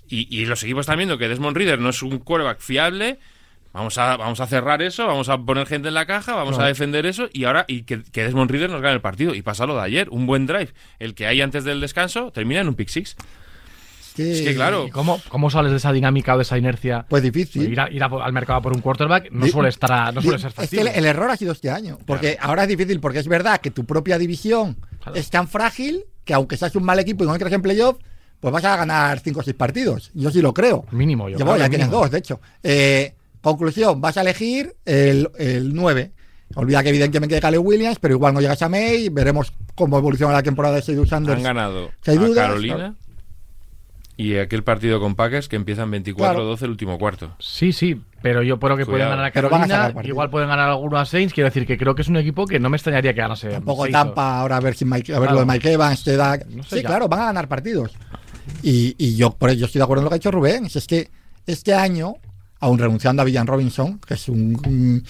y, y los equipos están viendo que Desmond Reader no es un quarterback fiable. Vamos a, vamos a cerrar eso, vamos a poner gente en la caja, vamos a defender eso y ahora y que, que Desmond Reader nos gane el partido. Y pasa lo de ayer, un buen drive. El que hay antes del descanso termina en un pick six. Es que claro, ¿Y cómo, cómo sales de esa dinámica o de esa inercia? Pues difícil. Ir, a- ir a- al mercado por un quarterback no Di- suele estar a- no suele ser Es que fácil. el, el error ha sido este año. Porque ahora es difícil, porque es verdad que tu propia división Claro. es tan frágil que aunque seas un mal equipo y no entres en playoff, pues vas a ganar 5 o 6 partidos. Yo sí lo creo. Mínimo, yo Ya, creo ya tienes dos, de hecho. Eh, conclusión, vas a elegir el, el 9. Olvida que evidentemente que Caleb Williams, pero igual no llegas a May, veremos cómo evoluciona la temporada de Seydou Sanders. Han ganado Si hay a dudas, Carolina y aquel partido con Packers que empiezan 24-12 el último cuarto. Sí, sí, pero yo creo que pueden ganar a Carolina, igual pueden ganar alguno a Saints, quiero decir que creo que es un equipo que no me extrañaría que ganase. Tampoco Tampa, ahora a ver si Mike, a ver Claro. lo de Mike Evans te da. No sé sí, ya. claro, van a ganar partidos. Y, y yo por ello estoy de acuerdo en lo que ha dicho Rubén. Es que este año, aún renunciando a Villan Robinson, que es un, un-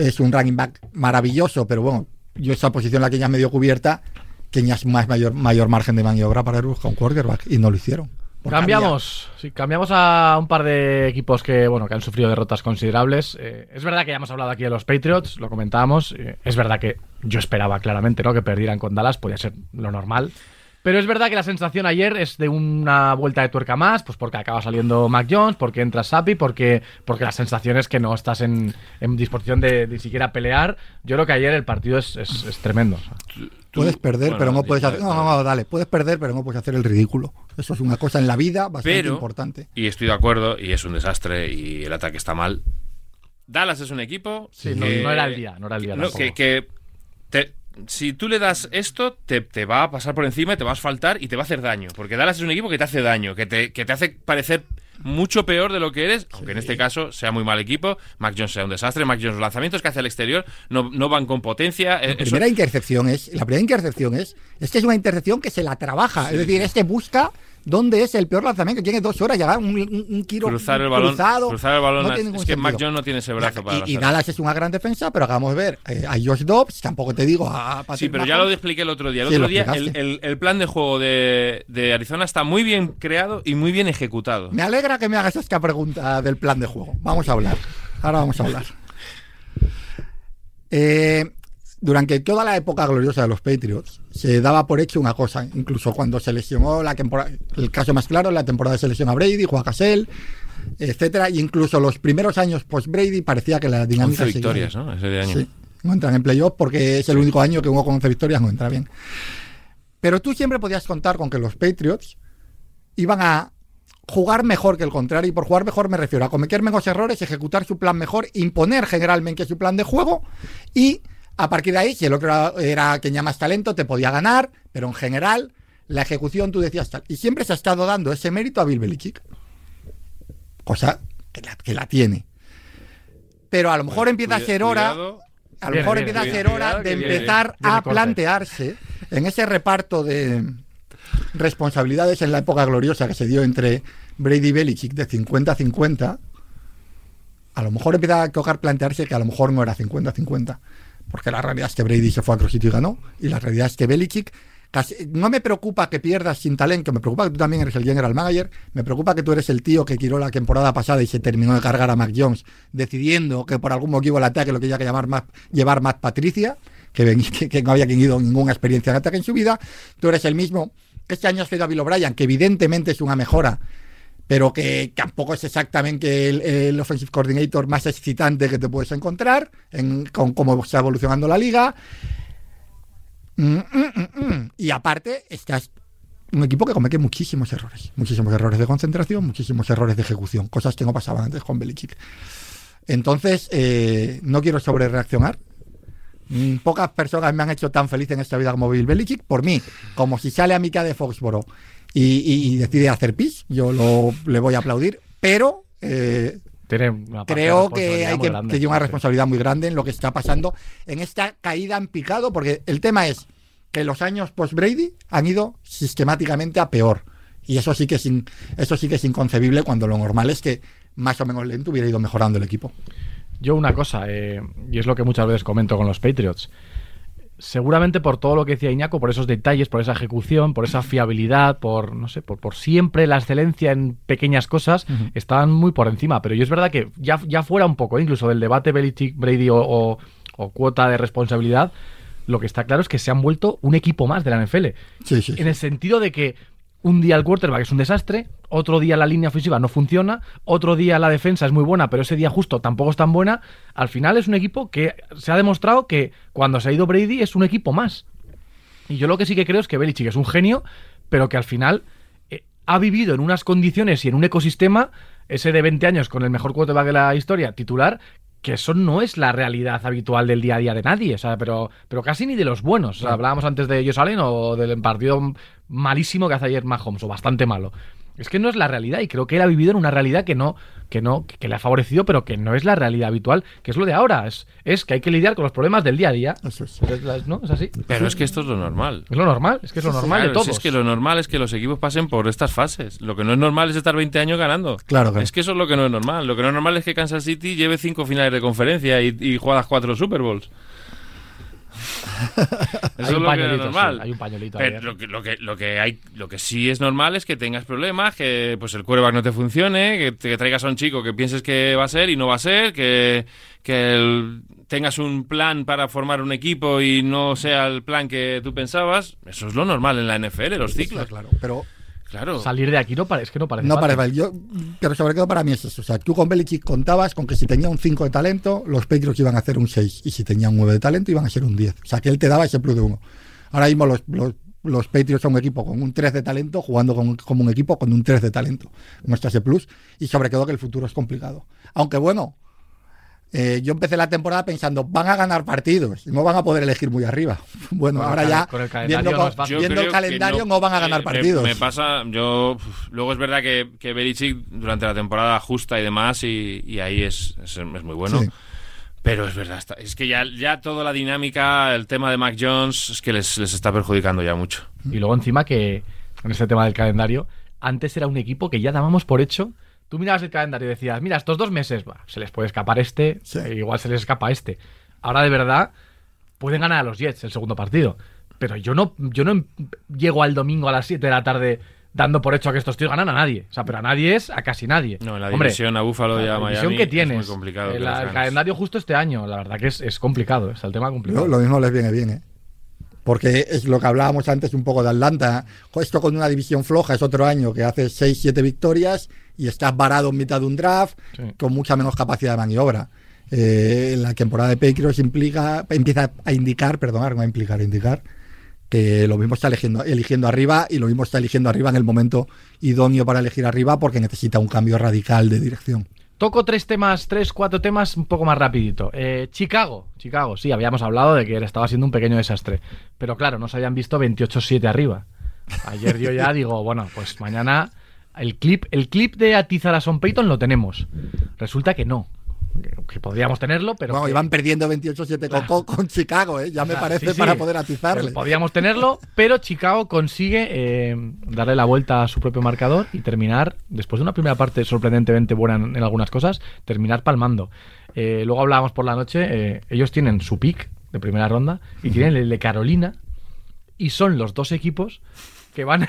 es un running back maravilloso, pero bueno, yo esa posición la que ya medio cubierta, tenía más mayor, mayor margen de maniobra para ir buscar un quarterback y no lo hicieron. Cambiamos, sí, cambiamos a un par de equipos que, bueno, que han sufrido derrotas considerables. Eh, es verdad que ya hemos hablado aquí de los Patriots, lo comentábamos. eh, es verdad que yo esperaba claramente, ¿no? Que perdieran con Dallas, podía ser lo normal. Pero es verdad que la sensación ayer es de una vuelta de tuerca más, pues porque acaba saliendo Mac Jones, porque entra Sapi, porque, porque la sensación es que no estás en, en disposición de ni siquiera pelear. Yo creo que ayer el partido es, es- es tremendo. o sea. Tú- Puedes perder, bueno, pero no puedes hacer. No, no, dale. no, dale. Puedes perder, pero no puedes hacer el ridículo. Eso es una cosa en la vida bastante Pero, importante. y estoy de acuerdo, y es un desastre, y el ataque está mal. Dallas es un equipo. Sí, no, que- no era el día, no era el día. no, que, que te- si tú le das esto, te, te va a pasar por encima, te va a asfaltar y te va a hacer daño. Porque Dallas es un equipo que te hace daño, que te, que te hace parecer mucho peor de lo que eres, aunque en este caso sea muy mal equipo. Mac Jones sea un desastre. Mac Jones, los lanzamientos que hace al exterior no, no van con potencia. eh, La eso- primera intercepción es, la primera intercepción es, es que es una intercepción que se la trabaja, es decir, es que busca dónde es el peor lanzamiento, tiene dos horas, llegar un, un, un tiro cruzar el balón, cruzado, cruzar el balón. no es tiene ningún que Mac sentido. Jones no tiene ese brazo para y, y. Dallas es una gran defensa, pero acabamos de ver eh, a Josh Dobbs, tampoco te digo a Patrick Sí, pero ya lo expliqué el otro día. El Sí, otro día el, explicaste. el- el plan de juego de, de Arizona está muy bien creado y muy bien ejecutado. Me alegra que me hagas esta pregunta del plan de juego. Vamos a hablar. Ahora vamos a hablar. [laughs] Eh, durante toda la época gloriosa de los Patriots, se daba por hecho una cosa. Incluso cuando se lesionó la temporada, el caso más claro, la temporada se lesionó a Brady, Juan Cassell, etcétera. Y incluso los primeros años post Brady parecía que la dinámica 11 seguía victorias. ¿no? Ese de año. Sí, no entran en playoff porque es el único año que uno con 11 victorias no entra bien. Pero tú siempre podías contar con que los Patriots iban a jugar mejor que el contrario. Y por jugar mejor me refiero a cometer menos errores, ejecutar su plan mejor, imponer generalmente su plan de juego y a partir de ahí, si el otro era, tenía más talento, te podía ganar, pero en general la ejecución tú decías tal. Y siempre se ha estado dando ese mérito a Bill Belichick. Cosa que la, que la tiene. Pero a lo mejor empieza a ser hora cuidado. a lo mejor empieza a ser hora de empezar Viene a plantearse en ese reparto de responsabilidades en la época gloriosa que se dio entre Brady y Belichick de 50-50. A lo mejor empieza a tocar plantearse que a lo mejor no era 50-50. Porque la realidad es que Brady se fue a otro y ganó. Y la realidad es que Belichick. no me preocupa que pierdas sin talento, me preocupa que tú también eres el general manager, me preocupa que tú eres el tío que tiró la temporada pasada y se terminó de cargar a Mac Jones, decidiendo que por algún motivo el ataque lo quería que llamar más, llevar Matt Patricia, que, [laughs] que, que no había tenido ninguna experiencia en ataque en su vida. Tú eres el mismo este año has sido a Bill O'Brien, que evidentemente es una mejora, pero que tampoco es exactamente el, el offensive coordinator más excitante que te puedes encontrar en, con cómo está evolucionando la liga. Mm, mm, mm. Y aparte, estás un equipo que comete muchísimos errores. Muchísimos errores de concentración, muchísimos errores de ejecución. Cosas que no pasaban antes con Belichick. Entonces, eh, no quiero sobre reaccionar. Pocas personas me han hecho tan feliz en esta vida como Bill Belichick. Por mí, como si sale a Mica de Foxboro y, y- y decide hacer pis, yo lo, le voy a aplaudir. Pero eh, Tiene una creo que hay que, grande. que tiene una responsabilidad muy grande en lo que está pasando en esta caída en picado, porque el tema es que los años post-Brady han ido sistemáticamente a peor. Y eso sí que es in- eso sí que es inconcebible cuando lo normal es que más o menos lento hubiera ido mejorando el equipo. Yo una cosa, eh, y es lo que muchas veces comento con los Patriots. Seguramente por todo lo que decía Iñaco, por esos detalles, por esa ejecución, por esa fiabilidad, por no sé, por, por siempre la excelencia en pequeñas cosas, estaban muy por encima. Pero yo es verdad que ya, ya fuera un poco, incluso del debate Belichick, Brady o, o- o cuota de responsabilidad, lo que está claro es que se han vuelto un equipo más de la NFL. Sí, sí. En el sentido de que un día el quarterback es un desastre, otro día la línea ofensiva no funciona, otro día la defensa es muy buena, pero ese día justo tampoco es tan buena. Al final es un equipo que se ha demostrado que cuando se ha ido Brady es un equipo más. Y yo lo que sí que creo es que Belichick es un genio, pero que al final eh, ha vivido en unas condiciones y en un ecosistema, ese de 20 años con el mejor quarterback de la historia, titular, que eso no es la realidad habitual del día a día de nadie, o sea, pero, pero casi ni de los buenos. O sea, hablábamos antes de Josh Allen o del partido malísimo que hace ayer Mahomes, o bastante malo. Es que no es la realidad y creo que él ha vivido en una realidad que no, que no, que le ha favorecido, pero que no es la realidad habitual, que es lo de ahora. Es, es que hay que lidiar con los problemas del día a día. Eso es. Es la- ¿No? Es así. Pero es que esto es lo normal. Es lo normal, es que es lo normal Claro, de todos. si es que lo normal es que los equipos pasen por estas fases. Lo que no es normal es estar 20 años ganando. Claro, claro. Es que eso es lo que no es normal. Lo que no es normal es que Kansas City lleve cinco finales de conferencia y, y juegas cuatro Super Bowls. [laughs] Eso Hay es un lo que no es pañuelito, normal. sí, hay un pañuelito Pero lo que, lo, que, lo, que hay, lo que sí es normal es que tengas problemas, que pues el quarterback no te funcione, que, te- que traigas a un chico que pienses que va a ser y no va a ser, que, que el- tengas un plan para formar un equipo y no sea el plan que tú pensabas. Eso es lo normal en la NFL, los ciclos. Claro. Pero Claro. Salir de aquí no parece, es que no parece no parece mal. Yo, pero sobre todo para mí es eso. O sea, tú con Belichick contabas con que si tenía un 5 de talento, los Patriots iban a hacer un 6. Y si tenía un 9 de talento, iban a ser un 10. O sea, que él te daba ese plus de 1. Ahora mismo los, los, los Patriots son un equipo con un 3 de talento, jugando con- como un equipo con un 3 de talento. Muestra ese plus. Y sobre todo que el futuro es complicado. Aunque bueno, eh, yo empecé la temporada pensando, van a ganar partidos. y No van a poder elegir muy arriba. [laughs] Bueno, Con ahora ya, con el calendario viendo, el calendario, no, van a ganar Eh, partidos. Me, pasa, yo. Luego es verdad que, que Belichick durante la temporada ajusta y demás, y, y ahí es, es, es muy bueno. Sí. Pero es verdad, está- es que ya, ya toda la dinámica, el tema de Mac Jones, es que les, les está perjudicando ya mucho. Y luego encima que, en este tema del calendario, antes era un equipo que ya dábamos por hecho. Tú mirabas el calendario y decías, mira, estos dos meses, va, se les puede escapar este, Sí. e igual se les escapa este. Ahora de verdad pueden ganar a los Jets el segundo partido. Pero yo no, yo no em- llego al domingo a las 7 de la tarde dando por hecho a que estos tíos ganan a nadie. O sea, pero a nadie es a casi nadie. No, en la Hombre, división a Búfalo y a la Miami. división que tienes, Es muy complicado. el, calendario justo este año, la verdad que es, es complicado, es el tema complicado. Lo, lo mismo les viene bien, ¿eh? Porque es lo que hablábamos antes un poco de Atlanta. Esto con una división floja es otro año que hace 6, 7 victorias y estás varado en mitad de un draft Sí. con mucha menos capacidad de maniobra. Eh, la temporada de Patriots implica, empieza a indicar, perdonar, no a implicar, a indicar que lo mismo está eligiendo, eligiendo arriba y lo mismo está eligiendo arriba en el momento idóneo para elegir arriba porque necesita un cambio radical de dirección. Toco tres temas, tres, cuatro temas un poco más rapidito. Eh, Chicago, Chicago, sí, habíamos hablado de que estaba siendo un pequeño desastre. Pero claro, no se habían visto 28-7 arriba. Ayer yo ya [laughs] digo, bueno, pues mañana el clip, el clip de atizar a Son Peyton lo tenemos. Resulta que no. Que, podríamos tenerlo, pero. Bueno, que- iban perdiendo 28-7 con, con- con Chicago, ¿eh? ya me sea, parece sí, sí, para poder atizarle. Podríamos tenerlo, pero Chicago consigue eh, darle la vuelta a su propio marcador y terminar, después de una primera parte sorprendentemente buena en, en algunas cosas, terminar palmando. Eh, luego hablábamos por la noche, eh, ellos tienen su pick de primera ronda y tienen el de Carolina y son los dos equipos que van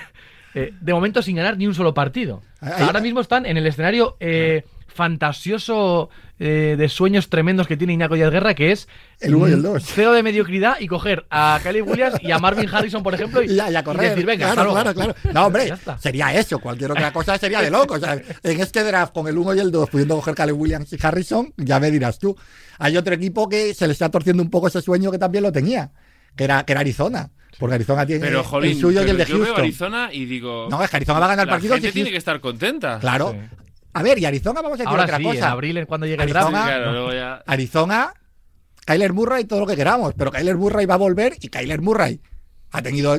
eh, de momento sin ganar ni un solo partido. Ahora mismo están en el escenario eh, fantasioso eh, de sueños tremendos que tiene Iñaco Díaz Guerra, que es El uno y el mm, dos. cero de mediocridad y coger a Kelly Williams y a Marvin Harrison, por ejemplo, y, [laughs] Y ya, ya correr. decir, venga, claro, claro, claro. No, hombre, [laughs] sería eso. Cualquier otra cosa sería de loco. O sea, en este draft, con el 1 y el 2, pudiendo coger Caleb Williams y Harrison, ya me dirás tú. Hay otro equipo que se le está torciendo un poco ese sueño que también lo tenía, que era, que era Arizona. Porque Arizona tiene Pero, jolín, el suyo y el pero de yo veo Houston. Arizona y digo. No, es que Arizona va a ganar la partidos gente y tiene que estar contenta. Claro. Sí. A ver, y Arizona, vamos a decir Ahora otra sí, cosa. en abril, cuando llegue el Arizona- draft. Claro, luego ya. Arizona, Kyler Murray, todo lo que queramos, pero Kyler Murray va a volver y Kyler Murray ha tenido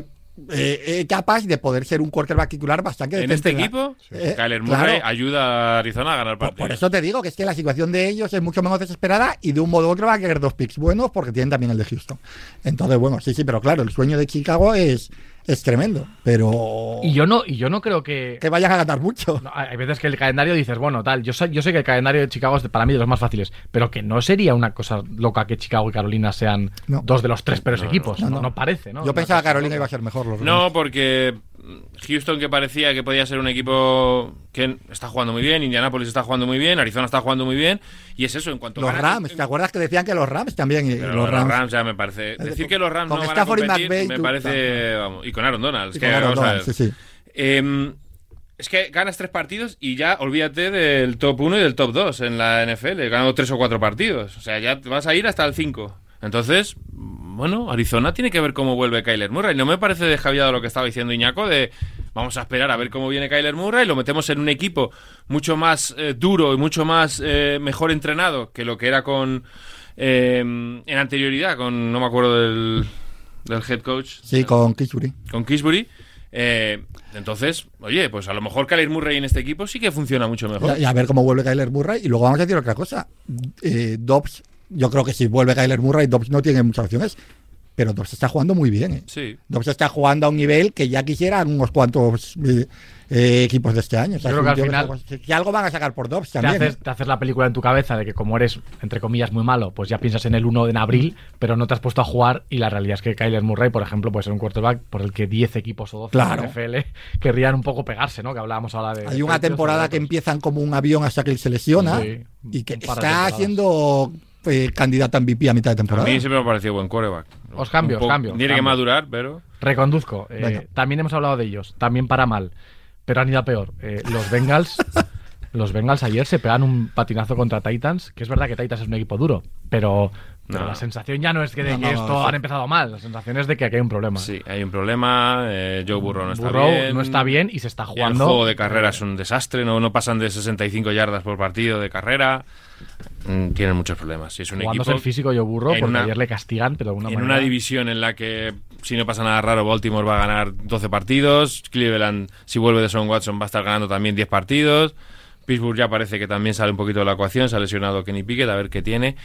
eh, etapas de poder ser un quarterback titular bastante En este equipo, Eh, Kyler Murray claro. ayuda a Arizona a ganar Por, partidos. por eso te digo que es que la situación de ellos es mucho menos desesperada y de un modo u otro va a querer dos picks buenos porque tienen también el de Houston. Entonces, bueno, sí, sí, pero claro, el sueño de Chicago es, es tremendo, pero Y yo no, y yo no creo que. que vayan a ganar mucho. no, hay veces que el calendario dices, bueno, tal. Yo sé, yo sé que el calendario de Chicago es de- para mí de los más fáciles, pero que no sería una cosa loca que Chicago y Carolina sean No. dos de los tres peores No, equipos. no, No, no. no parece, ¿no? Yo Una pensaba que Carolina loca. iba a ser mejor. Los No, porque Houston, que parecía que podía ser un equipo que está jugando muy bien, Indianapolis está jugando muy bien, Arizona está jugando muy bien, y es eso, en cuanto Los Rams, ¿te acuerdas que decían que los Rams también? y Pero los Rams, ya me parece. Decir que los Rams con no van a y competir McVay, me parece. Vamos, y con Aaron Donald. y que Aaron Donald, sí, sí. Em, es que ganas tres partidos y ya olvídate del top 1 y del top 2 en la NFL. He ganado tres o cuatro partidos. O sea, ya te vas a ir hasta el 5. Entonces, bueno, Arizona tiene que ver cómo vuelve Kyler Murray. No me parece descabellado lo que estaba diciendo Iñaco de, Vamos a esperar a ver cómo viene Kyler Murray, lo metemos en un equipo mucho más eh, duro y mucho más eh, mejor entrenado que lo que era con eh, en anterioridad, con no me acuerdo del, del head coach, Sí, con Kishuri. con Kisbury. Eh, entonces, oye, pues a lo mejor Kyler Murray en este equipo sí que funciona mucho mejor. Y a ver cómo vuelve Kyler Murray. Y luego vamos a decir otra cosa. Eh, Dobbs, yo creo que si vuelve Kyler Murray, Dobbs no tiene muchas opciones. Pero Dobbs está jugando muy bien. ¿eh? Sí. Dobbs está jugando a un nivel que ya quisieran unos cuantos eh, eh, equipos de este año. O sea, creo que al final- que algo van a sacar por Dobbs Te también. haces, ¿eh? te haces la película en tu cabeza de que como eres, entre comillas, muy malo, pues ya piensas en el 1 en abril, pero no te has puesto a jugar y la realidad es que Kyler Murray, por ejemplo, puede ser un quarterback por el que 10 equipos o 12 Claro. de NFL [laughs] querrían un poco pegarse, ¿no? Que hablábamos ahora de... Hay una temporada de que otros. empiezan como un avión hasta que él se lesiona Sí, y que de está temporadas. Eh, candidato a MVP a mitad de A temporada. mí siempre me ha parecido buen quarterback. Os cambio, os cambio, Tiene que madurar, pero... Reconduzco. Eh, también hemos hablado de ellos, también para mal, pero han ido a peor. Eh, los Bengals... [laughs] Los Bengals ayer se pegan un patinazo contra Titans, que es verdad que Titans es un equipo duro, pero, pero No. la sensación ya no es que de No, que no, esto sí. han empezado mal, la sensación es de que aquí hay un problema. Sí, hay un problema. eh, Joe Burrow no está Burrow bien. no está bien y se está El jugando. juego de carrera es un desastre. No, no pasan de 65 yardas por partido de carrera. Mm, tienen muchos problemas. Es un jugándose equipo el físico yo burro, en porque una- ayer le castigan, pero de alguna en manera. una división en la que, si no pasa nada raro, Baltimore va a ganar 12 partidos. Cleveland, si vuelve de Son Watson, va a estar ganando también 10 partidos. Pittsburgh ya parece que también sale un poquito de la ecuación. Se ha lesionado Kenny Pickett, a ver qué tiene.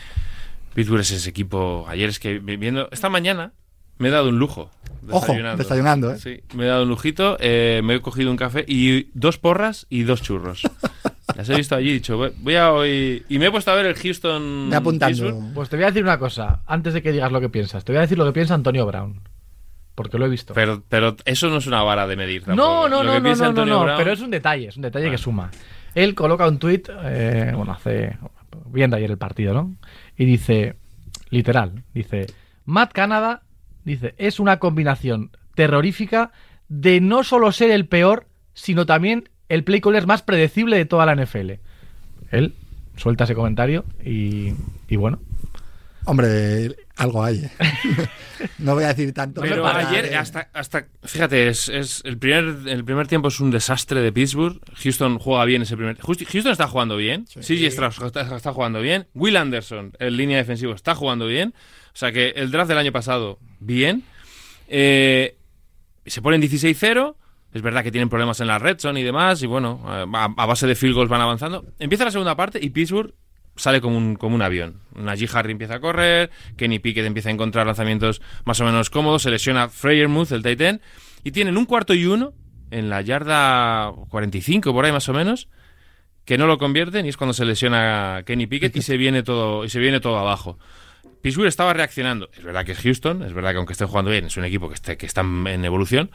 Pittsburgh es ese equipo. Ayer es que vi- viendo. Esta mañana me he dado un lujo. Ojo, desayunando, ¿eh? Sí, me he dado un lujito. eh, me he cogido un café y dos porras y dos churros. [laughs] Las he visto allí dicho, voy- a hoy. Y me he puesto a ver el Houston. Ve apuntando. Pues te voy a decir una cosa, antes de que digas lo que piensas. Te voy a decir lo que piensa Antonio Brown. Porque lo he visto. Pero, pero eso no es una vara de medir. no, tampoco. no, Lo no, que no, no, no, Antonio no, Brown- pero es un detalle, es un detalle que suma. Él coloca un tuit, eh, bueno, hace, viendo ayer el partido, ¿no? Y dice, literal, dice, Matt Canada, dice, es una combinación terrorífica de no solo ser el peor, sino también el play caller más predecible de toda la NFL. Él suelta ese comentario y, y bueno, Hombre, algo hay. ¿eh? [laughs] no voy a decir tanto. Pero para- ayer, hasta, hasta fíjate, es, es el, primer, el primer tiempo es un desastre de Pittsburgh. Houston juega bien ese primer Houston está jugando bien. CJ Strauss está, está jugando bien. Will Anderson, en línea defensiva, está jugando bien. O sea que el draft del año pasado, bien. Eh, se ponen 16-0. Es verdad que tienen problemas en la red zone y demás. Y bueno, eh, a, base de field goals van avanzando. Empieza la segunda parte y Pittsburgh sale como un, como un avión. Najee Harry empieza a correr, Kenny Pickett empieza a encontrar lanzamientos más o menos cómodos, se lesiona Freyermuth, el tight y tienen un cuarto y uno en la yarda 45, por ahí más o menos, que no lo convierten y es cuando se lesiona Kenny Pickett y se viene todo, y se viene todo abajo. Pittsburgh estaba reaccionando. Es verdad que es Houston, es verdad que aunque esté jugando bien, es un equipo que, esté, que está en evolución.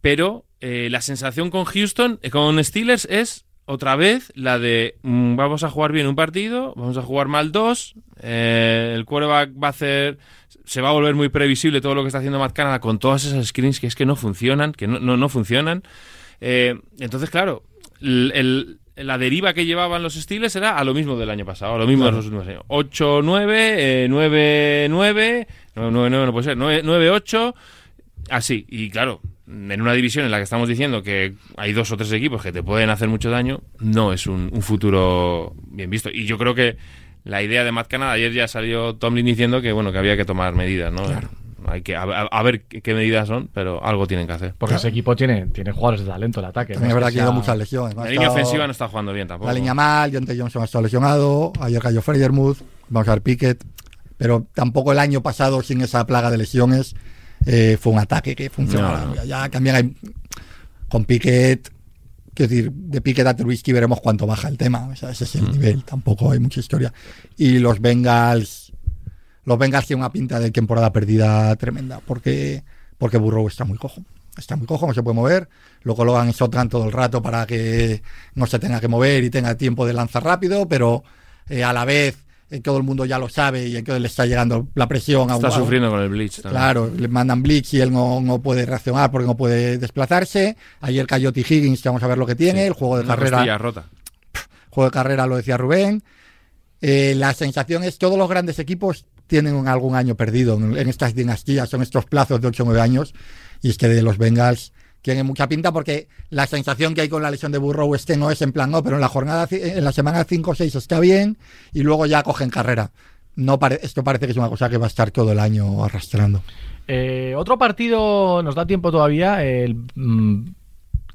Pero eh, la sensación con Houston, eh, con Steelers, es otra vez la de mm, vamos a jugar bien un partido, vamos a jugar mal dos, eh, el quarterback va a hacer, se va a volver muy previsible todo lo que está haciendo Matt Canada con todas esas screens que es que no funcionan, que no, no, no funcionan. Eh, entonces, claro, el- el- la deriva que llevaban los Steelers era a lo mismo del año pasado, a lo mismo de los últimos años. 8-9, eh, 9-9, 9-9 no puede ser, 9-8, así. Y claro, en una división en la que estamos diciendo que hay dos o tres equipos que te pueden hacer mucho daño, no es un, un futuro bien visto. Y yo creo que la idea de Matt Canada, ayer ya salió Tomlin diciendo que bueno que había que tomar medidas, ¿no? Hay que a, a- ver qué, qué medidas son, pero algo tienen que hacer. porque ese equipo tiene, tiene jugadores de talento el ataque. También es verdad que ha muchas lesiones. La línea ofensiva no está jugando bien tampoco. La línea mal, Jonte Johnson ha estado lesionado, ayer cayó Freyermuth, vamos a ver Pickett, pero tampoco el año pasado sin esa plaga de lesiones eh, fue un ataque que. No, no. Ya, también hay con Pickett, quiero decir, de Pickett a Trubisky veremos cuánto baja el tema, o sea, ese es el Mm. nivel, tampoco hay mucha historia. Y los Bengals, los Bengals tienen una pinta de temporada perdida tremenda, porque, porque Burrow está muy cojo. Está muy cojo, no se puede mover. Lo colocan en shotgun todo el rato para que no se tenga que mover y tenga tiempo de lanzar rápido, pero eh, a la vez todo el mundo ya lo sabe y entonces le está llegando la presión Está a- sufriendo con el Blitz también. Claro, le mandan blitz y él no, no puede reaccionar porque no puede desplazarse. Ayer cayó T. Higgins, que vamos a ver lo que tiene. El juego de carrera rota. juego de carrera lo decía Rubén. Eh, la sensación es todos los grandes equipos tienen algún año perdido en, en estas dinastías, son estos plazos de 8 o 9 años. Y es que de los Bengals tiene mucha pinta porque la sensación que hay con la lesión de Burrow este no es en plan, no, pero en la jornada, en la semana 5 o 6 está bien y luego ya cogen carrera. No pare- esto parece que es una cosa que va a estar todo el año arrastrando. Eh, otro partido, nos da tiempo todavía, el mm,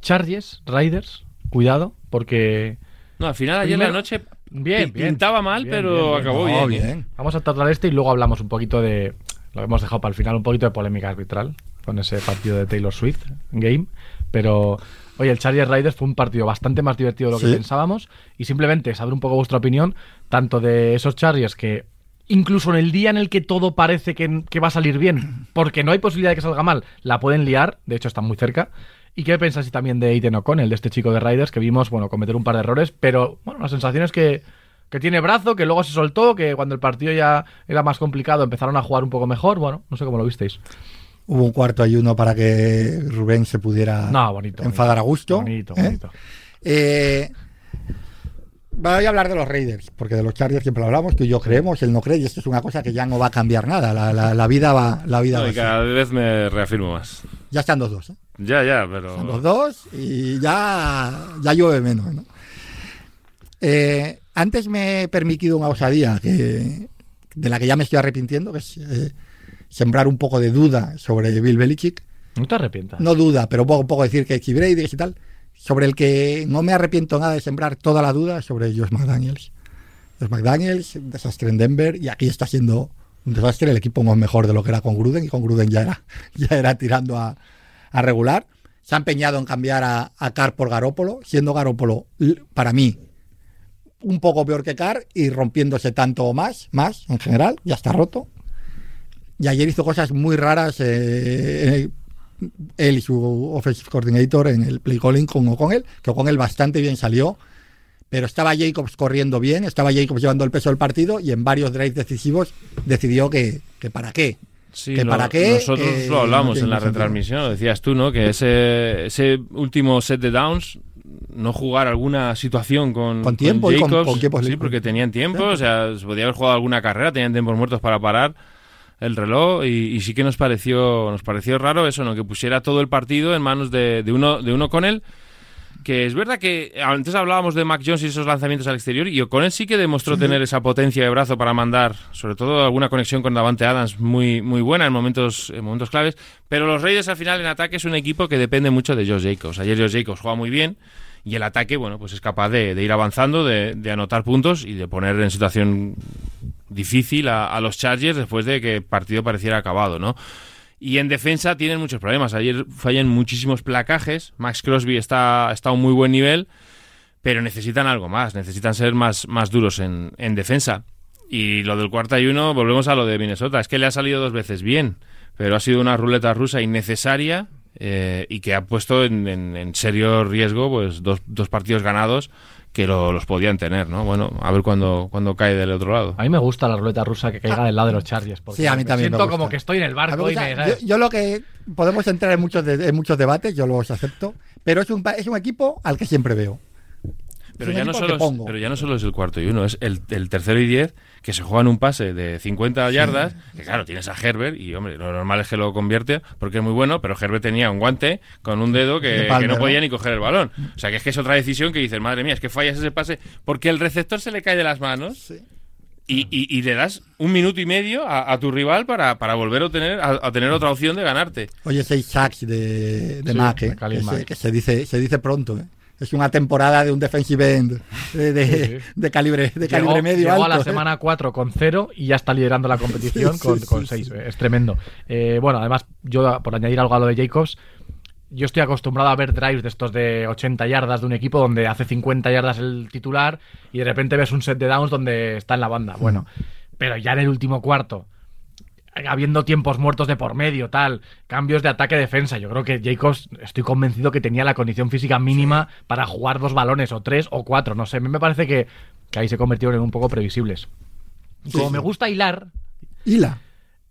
Chargers, Raiders, cuidado, porque No, al final ayer la noche Bien, bien. pintaba mal, Bien, pero bien, acabó No. ¿eh? bien. vamos a tratar este y luego hablamos un poquito de, lo hemos dejado para el final, un poquito de polémica arbitral con ese partido de Taylor Swift Game, pero oye, el Chargers Raiders fue un partido bastante más divertido de lo que Sí. pensábamos y simplemente saber un poco vuestra opinión, tanto de esos Chargers que incluso en el día en el que todo parece que, que va a salir bien, porque no hay posibilidad de que salga mal, la pueden liar, de hecho están muy cerca. ¿Y qué pensáis también de Aiden O'Connell, de este chico de Raiders, que vimos, bueno, cometer un par de errores, pero bueno, la sensación es que, que tiene brazo, que luego se soltó, que cuando el partido ya era más complicado empezaron a jugar un poco mejor, bueno, no sé cómo lo visteis. Hubo un cuarto ayuno para que Rubén se pudiera No, bonito. enfadar a gusto. Bonito, ¿eh? bonito. Eh, voy a hablar de los Raiders, porque de los Chargers siempre hablamos, y yo creemos, él no cree, y esto es una cosa que ya no va a cambiar nada. La, la- la vida va, la vida No, va y así. cada vez me reafirmo más. Ya están los dos, ¿eh? Ya, ya, Están los pero. dos y ya, ya llueve menos, ¿no? Eh, antes me he permitido una osadía que, de la que ya me estoy arrepintiendo, que es eh, sembrar un poco de duda sobre Bill Belichick. No te arrepientas. No duda, pero un poco, decir que Brady y tal. Sobre el que no me arrepiento nada de sembrar toda la duda sobre Josh McDaniels. Josh McDaniels, un desastre en Denver, y aquí está siendo un desastre. El equipo no es mejor de lo que era con Gruden, y con Gruden ya era, [laughs] ya era tirando a, a regular. Se ha empeñado en cambiar a, a Carr por Garópolo, siendo Garópolo, para mí, un poco peor que Carr y rompiéndose tanto o más, más en general, ya está roto. Y ayer hizo cosas muy raras eh, él y su offensive coordinator en el play calling con O'Connell, que O'Connell bastante bien salió, pero estaba Jacobs corriendo bien, estaba Jacobs llevando el peso del partido y en varios drives decisivos decidió que, que para qué. Sí, ¿Que lo- para qué? Nosotros Eh, lo hablamos no en la retransmisión, lo decías tú, ¿no? Que ese, ese último set de downs, no jugar alguna situación con, Con tiempo y con- Jacobs, con tiempos sí, porque tenían tiempo, o sea, se podía haber jugado alguna carrera, tenían tiempos muertos para parar el reloj y, y sí que nos pareció nos pareció raro eso, ¿no? Que pusiera todo el partido en manos de, de uno de uno con él. Que es verdad que antes hablábamos de Mac Jones y esos lanzamientos al exterior y O'Connell sí que demostró tener esa potencia de brazo para mandar, sobre todo alguna conexión con Davante Adams muy, muy buena en momentos, en momentos claves. Pero los Raiders al final en ataque es un equipo que depende mucho de Josh Jacobs. Ayer Josh Jacobs juega muy bien y el ataque, bueno, pues es capaz de, de ir avanzando, de, de anotar puntos y de poner en situación difícil a, a los Chargers después de que el partido pareciera acabado, ¿no? Y en defensa tienen muchos problemas. Ayer fallan muchísimos placajes. Max Crosby está, está a un muy buen nivel, pero necesitan algo más. Necesitan ser más, más duros en, en defensa. Y lo del cuarto y uno, volvemos a lo de Minnesota. Es que le ha salido dos veces bien, pero ha sido una ruleta rusa innecesaria eh, y que ha puesto en, en- en serio riesgo pues dos, dos partidos ganados que lo- los podían tener, ¿no? Bueno, a ver cuándo, cuándo cae del otro lado. A mí me gusta la ruleta rusa que caiga del lado de los Chargers. Porque Sí, a mí me también me Siento gusta. como que estoy en el barco y me. yo, yo lo que podemos entrar en muchos, de- en muchos debates, yo los acepto, pero es un, pa- es un equipo al que siempre veo. Pero ya, no solo es, pero ya no solo es el cuarto y uno, es el, el tercero y diez que se juegan un pase de 50 yardas. Que claro, tienes a Herbert y, hombre, lo normal es que lo convierte porque es muy bueno, pero Herbert tenía un guante con un dedo que, De que Palmer, no podía ¿no? ni coger el balón. O sea, que es que es otra decisión que dices, madre mía, es que fallas ese pase porque el receptor se le cae de las manos. Y, y- y le das un minuto y medio a, a tu rival para, para volver a tener, a, a tener otra opción de ganarte. Oye, seis sacks de, de Sí, de eh, que, se, que se dice, se dice pronto. eh. Es una temporada de un defensive end de, de, Sí, sí. de calibre, de Llegó, calibre medio llegó a alto. la eh. semana 4 con 0 y ya está liderando la competición [laughs] Sí, con, con sí, 6. sí. Es tremendo. Eh, bueno, además, yo por añadir algo a lo de Jacobs, yo estoy acostumbrado a ver drives de estos de 80 yardas de un equipo donde hace 50 yardas el titular y de repente ves un set de downs donde está en la banda. Bueno, pero ya en el último cuarto, habiendo tiempos muertos de por medio, tal, cambios de ataque-defensa, yo creo que Jacobs, estoy convencido que tenía la condición física mínima para jugar dos balones, o tres, o cuatro, no sé, a mí me parece que, que ahí se convirtieron en un poco previsibles. Como Sí. me gusta hilar, Hila.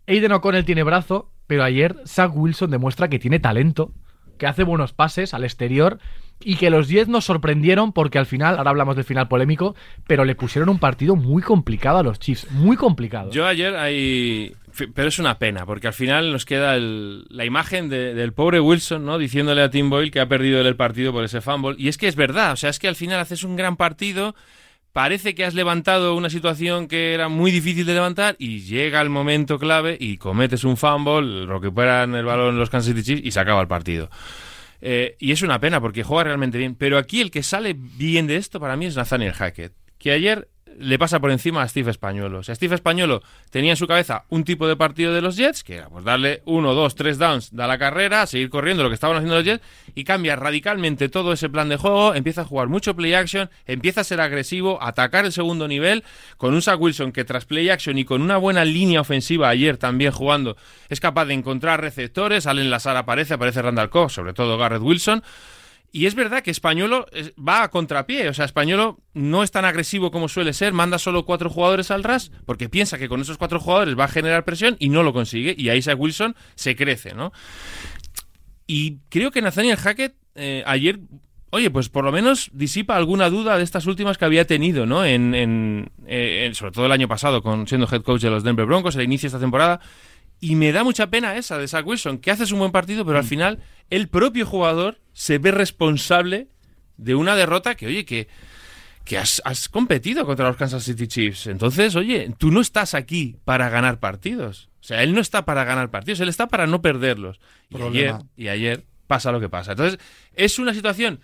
Aiden O'Connell tiene brazo, pero ayer Zach Wilson demuestra que tiene talento, que hace buenos pases al exterior y que los 10 nos sorprendieron porque al final, ahora hablamos del final polémico, pero le pusieron un partido muy complicado a los Chiefs, muy complicado. Yo ayer hay Pero es una pena, porque al final nos queda el- la imagen de- del pobre Wilson, ¿no? Diciéndole a Tim Boyle que ha perdido el partido por ese fumble. Y es que es verdad, o sea, es que al final haces un gran partido, parece que has levantado una situación que era muy difícil de levantar y llega el momento clave y cometes un fumble, recuperan el balón los Kansas City Chiefs y se acaba el partido. Eh, y es una pena porque juega realmente bien. Pero aquí el que sale bien de esto para mí es Nathaniel Hackett, que ayer le pasa por encima a Steve Españolo. O sea, Steve Españolo tenía en su cabeza un tipo de partido de los Jets, que era pues darle uno, dos, tres downs, da la carrera, seguir corriendo lo que estaban haciendo los Jets, y cambia radicalmente todo ese plan de juego, empieza a jugar mucho play action, empieza a ser agresivo, a atacar el segundo nivel, con un Zach Wilson que tras play action y con una buena línea ofensiva ayer también jugando, es capaz de encontrar receptores, Allen Lazar aparece, aparece Randall Cobb, sobre todo Garrett Wilson, y es verdad que Españolo eh, va a contrapié, o sea, Españolo no es tan agresivo como suele ser, manda solo cuatro jugadores al ras porque piensa que con esos cuatro jugadores va a generar presión y no lo consigue, y ahí Zach Wilson se crece, ¿no? Y creo que Nathaniel Hackett eh, ayer, oye, pues por lo menos disipa alguna duda de estas últimas que había tenido, ¿no? En, en- eh, en- sobre todo el año pasado, con siendo head coach de los Denver Broncos, al inicio de esta temporada. Y me da mucha pena esa de Zach Wilson, que haces un buen partido, pero al final el propio jugador se ve responsable de una derrota que, oye, que, que has, has competido contra los Kansas City Chiefs. Entonces, oye, tú no estás aquí para ganar partidos. O sea, él no está para ganar partidos, él está para no perderlos. Y Problema. ayer, y ayer pasa lo que pasa. Entonces, es una situación,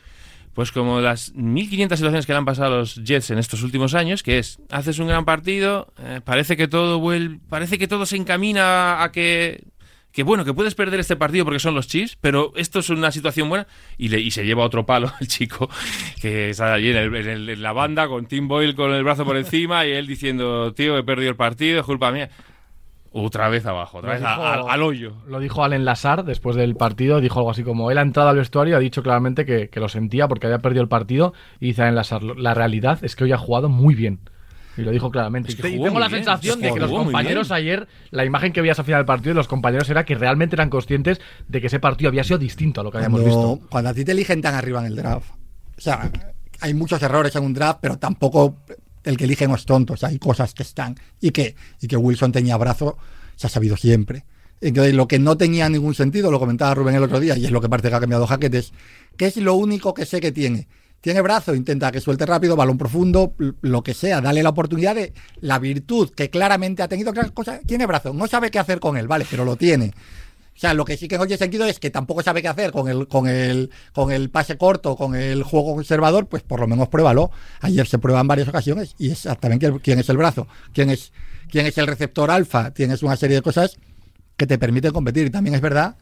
pues como las 1500 situaciones que le han pasado a los Jets en estos últimos años, que es, haces un gran partido, eh, parece que todo parece que todo se encamina a que que bueno, que puedes perder este partido porque son los Chiefs, pero esto es una situación buena y, le, y se lleva otro palo [laughs] el chico que está allí en, el- en el- en la banda con Tim Boyle con el brazo por encima y él diciendo, tío, he perdido el partido, es culpa mía. Otra vez abajo, otra Lo vez dijo- al, al hoyo. Lo dijo Allen Lazar después del partido, dijo algo así como, él ha entrado al vestuario y ha dicho claramente que, que lo sentía porque había perdido el partido y dice Allen Lazar, "Lo- la realidad es que hoy ha jugado muy bien. Y lo dijo claramente. Es que tengo la bien, sensación es de que los compañeros ayer, la imagen que veías al final del partido de los compañeros era que realmente eran conscientes de que ese partido había sido distinto a lo que habíamos visto. cuando a ti te eligen tan arriba en el draft, o sea, hay muchos errores en un draft, pero tampoco el que eligen es tonto. Hay cosas que están. Y que, y que Wilson tenía brazo, se ha sabido siempre. Entonces, lo que no tenía ningún sentido, lo comentaba Rubén el otro día, y es lo que parece que ha cambiado Hackett, es que es lo único que sé que tiene. Tiene brazo, intenta que suelte rápido, balón profundo, lo que sea, dale la oportunidad de la virtud que claramente ha tenido, otra cosa, tiene brazo, no sabe qué hacer con él, vale, pero lo tiene. O sea, lo que sí que no tiene sentido es que tampoco sabe qué hacer con el, con el, con el pase corto, con el juego conservador, pues por lo menos pruébalo. Ayer se prueba en varias ocasiones y es exactamente quién, es el brazo, quién es, quién es el receptor alfa, tienes una serie de cosas que te permiten competir. Y también es verdad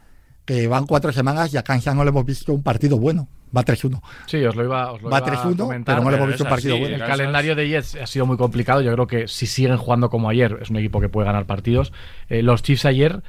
que van cuatro semanas y a Kansas no le hemos visto un partido bueno. Va 3-1. Sí, os lo iba, os lo Va iba a 3-1, comentar. pero no le hemos visto un es partido así, bueno. El Kansas- calendario de Jets ha sido muy complicado. Yo creo que si siguen jugando como ayer, es un equipo que puede ganar partidos. Eh, los Chiefs ayer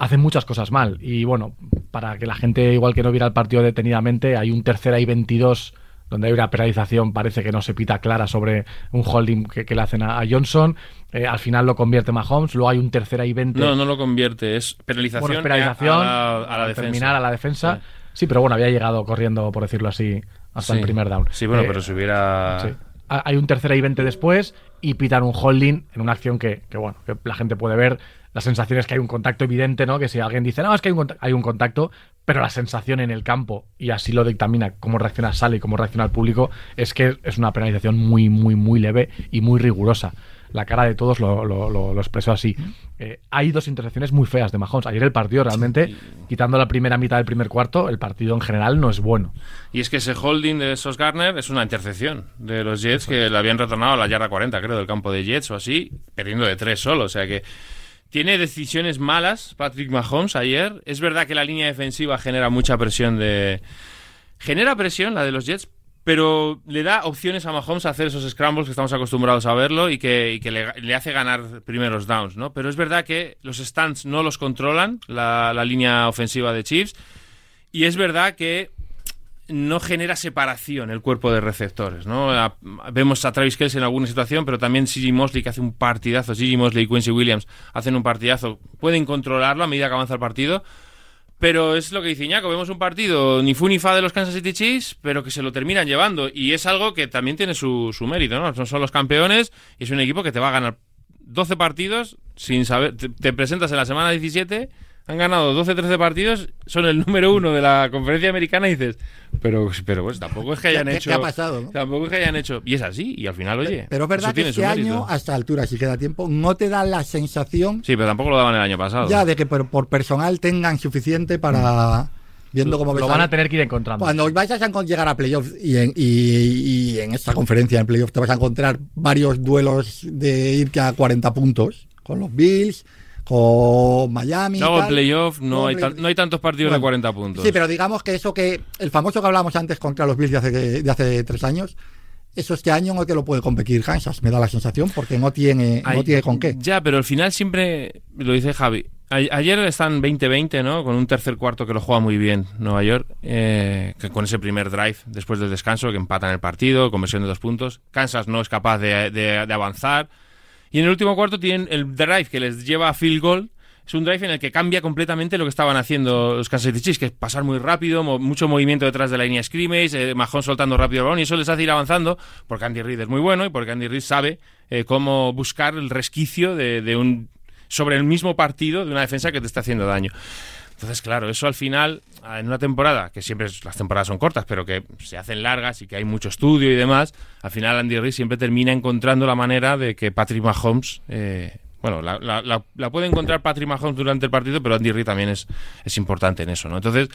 hacen muchas cosas mal. Y bueno, para que la gente, igual que no viera el partido detenidamente, hay un tercera y 22 donde hay una penalización, parece que no se pita clara sobre un holding que, que le hacen a, a Johnson. Eh, al final lo convierte Mahomes. Luego hay un tercera y 20 No, no lo convierte, es penalización, bueno, es penalización, a, a la, a la defensa. terminar a la defensa. Sí. Sí. pero bueno, había llegado corriendo, por decirlo así, hasta el primer down. Sí, bueno, Eh, pero si hubiera... sí. Hay un tercera y 20 después y pitan un holding en una acción que, que, bueno, que la gente puede ver. La sensación es que hay un contacto evidente, ¿no? Que si alguien dice, no, es que hay un, conta- hay un contacto, pero la sensación en el campo, y así lo dictamina cómo reacciona Sale y cómo reacciona el público, es que es una penalización muy, muy, muy leve y muy rigurosa. La cara de todos lo, lo- lo- lo expresó así. Eh, hay dos intercepciones muy feas de Mahomes. Ayer el partido realmente, quitando la primera mitad del primer cuarto, el partido en general no es bueno. Y es que ese holding de Sos Garner es una intercepción de los Jets que le habían retornado a la yarda 40, creo, del campo de Jets o así, perdiendo de tres solo. O sea que tiene decisiones malas Patrick Mahomes ayer. Es verdad que la línea defensiva genera mucha presión de. Genera presión la de los Jets, pero le da opciones a Mahomes a hacer esos scrambles que estamos acostumbrados a verlo y que, le, le hace ganar primeros downs, ¿no? Pero es verdad que los stands no los controlan, la, la línea ofensiva de Chiefs. Y es verdad que no genera separación el cuerpo de receptores, ¿no? A- vemos a Travis Kelce en alguna situación, pero también Gigi Mosley que hace un partidazo, Gigi Mosley y Quincy Williams hacen un partidazo, pueden controlarlo a medida que avanza el partido, pero es lo que dice Iñaco, vemos un partido ni fu ni fa de los Kansas City Chiefs, pero que se lo terminan llevando, y es algo que también tiene su, su mérito, ¿no? Son, son los campeones y es un equipo que te va a ganar 12 partidos sin saber. Te, te presentas en la semana 17, han ganado 12, 13 partidos, son el número uno de la conferencia americana y dices, pero, pero pues tampoco es que hayan ¿Qué- hecho. qué ha pasado, no? Tampoco es que hayan hecho. Y es así, y al final, oye. Pero es verdad que este año, a esta altura, si queda tiempo, no te da la sensación Sí, pero tampoco lo daban el año pasado. ya de que por, por personal tengan suficiente para. Viendo cómo Lo van a- a tener que ir encontrando. Cuando vayas a llegar a playoffs y en, y, y en esta conferencia en playoffs te vas a encontrar varios duelos de ir a 40 puntos con los Bills, con Miami. en tal. playoff no, hay tan- no hay tantos partidos de Bueno, 40 puntos. Sí, pero digamos que eso que el famoso que hablamos antes contra los Bills de hace, de hace tres años, eso este año no te lo puede competir Kansas, me da la sensación, porque no tiene, no tiene con qué. Ya, pero al final siempre lo dice Javi. A- Ayer están 20-20, ¿no? Con un tercer cuarto que lo juega muy bien Nueva York, eh, que con ese primer drive después del descanso que empatan el partido, conversión de dos puntos. Kansas no es capaz de, de- de avanzar. Y en el último cuarto tienen el drive que les lleva a field goal. Es un drive en el que cambia completamente lo que estaban haciendo los Kansas City Chiefs, que es pasar muy rápido, mucho movimiento detrás de la línea scrimmage, eh, Mahón soltando rápido el balón, y eso les hace ir avanzando, porque Andy Reid es muy bueno y porque Andy Reid sabe eh, cómo buscar el resquicio de un sobre el mismo partido de una defensa que te está haciendo daño. Entonces, claro, eso al final, en una temporada, que siempre las temporadas son cortas, pero que se hacen largas y que hay mucho estudio y demás, al final Andy Reid siempre termina encontrando la manera de que Patrick Mahomes, eh, bueno, la, la- la- la puede encontrar Patrick Mahomes durante el partido, pero Andy Reid también es, es importante en eso, ¿no? Entonces,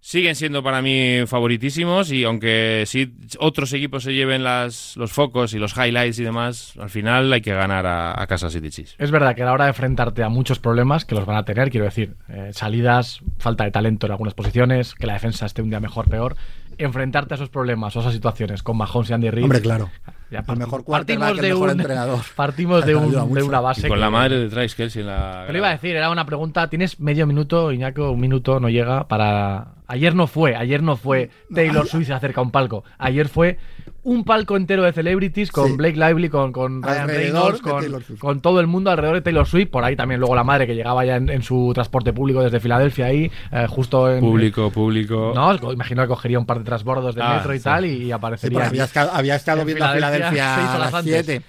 siguen siendo para mí favoritísimos y aunque sí otros equipos se lleven las, los focos y los highlights y demás, al final hay que ganar a, a Kansas City Chiefs. Es verdad que a la hora de enfrentarte a muchos problemas que los van a tener, quiero decir, eh, salidas, falta de talento en algunas posiciones, que la defensa esté un día mejor, peor, enfrentarte a esos problemas o esas situaciones con Mahomes y Andy Reid. Hombre, claro. Ya El part- mejor partimos el de mejor un, entrenador. [laughs] partimos de, un- una base Y con que- la madre de Travis Kelsey en la... Te lo iba a decir, era una pregunta. Tienes medio minuto, Iñaco, un minuto no llega para. Ayer no fue, ayer no fue Taylor Swift acerca a un palco. Ayer fue un palco entero de celebrities con Sí. Blake Lively, con, con Ryan Reynolds, de con, con todo el mundo alrededor de Taylor Swift. Por ahí también luego la madre que llegaba ya en, en su transporte público desde Filadelfia ahí, eh, justo en. Público, público. No, imagino que cogería un par de transbordos del Ah, metro y sí. tal y, aparecería. había, estado, había estado En viendo a Filadelfia [laughs] a las antes. 7.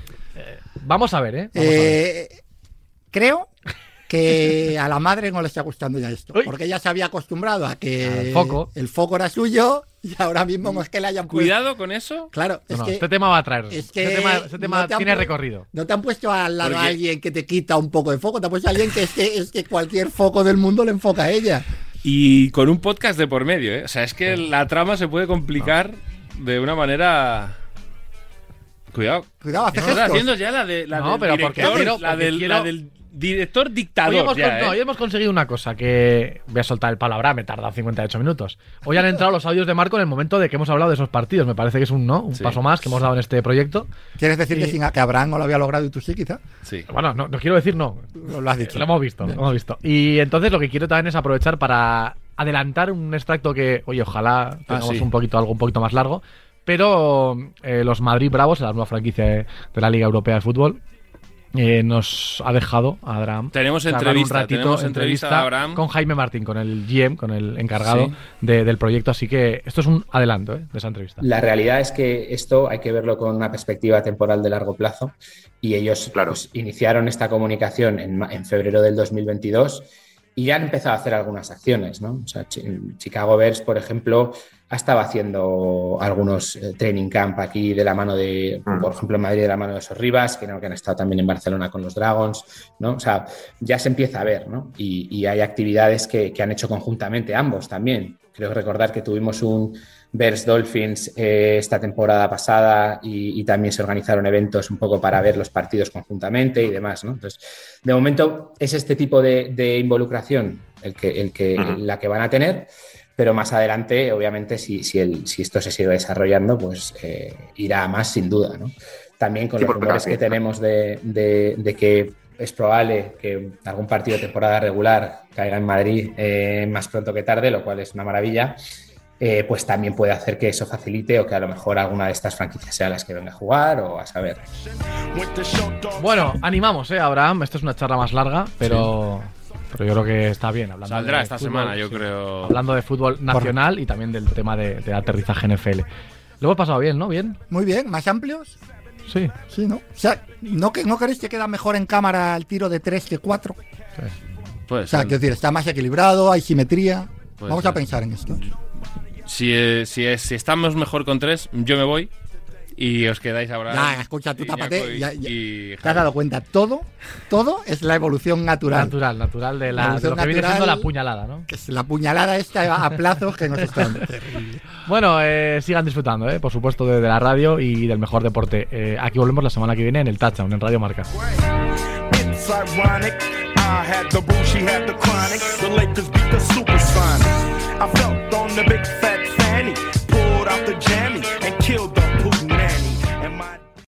Vamos a ver, ¿eh? Vamos a ver. Eh, creo que a la madre no le está gustando ya esto. Uy. Porque ella se había acostumbrado a que Al foco. el foco era suyo y ahora mismo no es que le hayan puesto. Cuidado con eso. Claro, No, es no, que, este tema va a traer. es que este tema, este tema no te han tiene recorrido. no te han puesto al lado a alguien que te quita un poco de foco, te han puesto a alguien que es que, es que cualquier foco del mundo le enfoca a ella. Y con un podcast de por medio, ¿eh? O sea, es que la trama se puede complicar de una manera... Cuidado. Cuidado, hace Estás gestos. haciendo ya la, de, la No, del pero porque director, quiero- la, porque del, quiero- la del director dictador Hoy hemos, ya, con- no, ¿eh? hoy hemos conseguido una cosa que voy a soltar el palabra, me he tardado 58 minutos. Hoy han entrado los audios de Marco en el momento de que hemos hablado de esos partidos. Me parece que es un, ¿no? un Sí. paso más que hemos dado en este proyecto. ¿Quieres decir que, Y- sin, que Abraham no lo había logrado y tú sí, quizá? Sí. Bueno, no, no quiero decir no. Lo, lo has dicho. Lo hemos visto, lo hemos visto. Y entonces lo que quiero también es aprovechar para adelantar un extracto que, oye, ojalá tengamos Ah, sí. un poquito, algo un poquito más largo. Pero eh, los Madrid Bravos, la nueva franquicia de, de la Liga Europea de Fútbol, eh, nos ha dejado a Abraham. Tenemos entrevista, tenemos entrevista de Abraham. con Jaime Martín, con el GM, con el encargado Sí. de- del proyecto. Así que esto es un adelanto eh, de esa entrevista. La realidad es que esto hay que verlo con una perspectiva temporal de largo plazo y ellos pues, iniciaron esta comunicación en, ma- en febrero del 2022 y ya han empezado a hacer algunas acciones. ¿no? O sea, Chi- Chicago Bears, por ejemplo, ha estado haciendo algunos eh, training camp aquí de la mano de, por ejemplo, en Madrid de la mano de que, no, que han estado también en Barcelona con los Dragons. ¿no? O sea, ya se empieza a ver ¿no? y, y hay actividades que, que han hecho conjuntamente ambos también. Creo recordar que tuvimos un Bears Dolphins eh, esta temporada pasada y, y también se organizaron eventos un poco para ver los partidos conjuntamente y demás. ¿no? Entonces, de momento es este tipo de, de involucración el que, el que, la que van a tener, pero más adelante, obviamente, si, si, el- si esto se sigue desarrollando, pues eh, irá a más sin duda. ¿no? También con Sí, los rumores que tenemos de, de- de que es probable que algún partido de temporada regular caiga en Madrid eh, más pronto que tarde, lo cual es una maravilla. Eh, pues también puede hacer que eso facilite o que a lo mejor alguna de estas franquicias sea las que venga a jugar o a saber. Bueno, animamos, ¿eh, Abraham? Esto es una charla más larga, pero, pero yo creo que está bien. Hablando Saldrá de esta fútbol, semana, yo sí. creo. Hablando de fútbol nacional y también del tema de, de aterrizaje NFL. Lo hemos pasado bien, ¿no? Bien. Muy bien, más amplios. Sí. Sí, ¿no? O sea, ¿no, que, ¿no creéis que queda mejor en cámara el tiro de 3 que 4? Puede O sea, ser. quiero decir, está más equilibrado, hay simetría. Puede Vamos ser. a pensar en esto. Si, eh, si, si estamos mejor con tres, yo me voy y os quedáis ahora. Ya, escucha, tú tápate, y- ya- ya- y ¿Te has dado cuenta? Todo, todo es la evolución natural. Natural, natural de, la, de Evolución lo que viene natural. siendo la puñalada, ¿no? Que es la puñalada esta a plazos que nos está dando. [laughs] Bueno, eh, sigan disfrutando, eh, por supuesto, de, de la radio y del mejor deporte. Eh, aquí volvemos la semana que viene en el Touchdown, en Radio Marca. I felt on the big fat fanny, pulled out the jammy and killed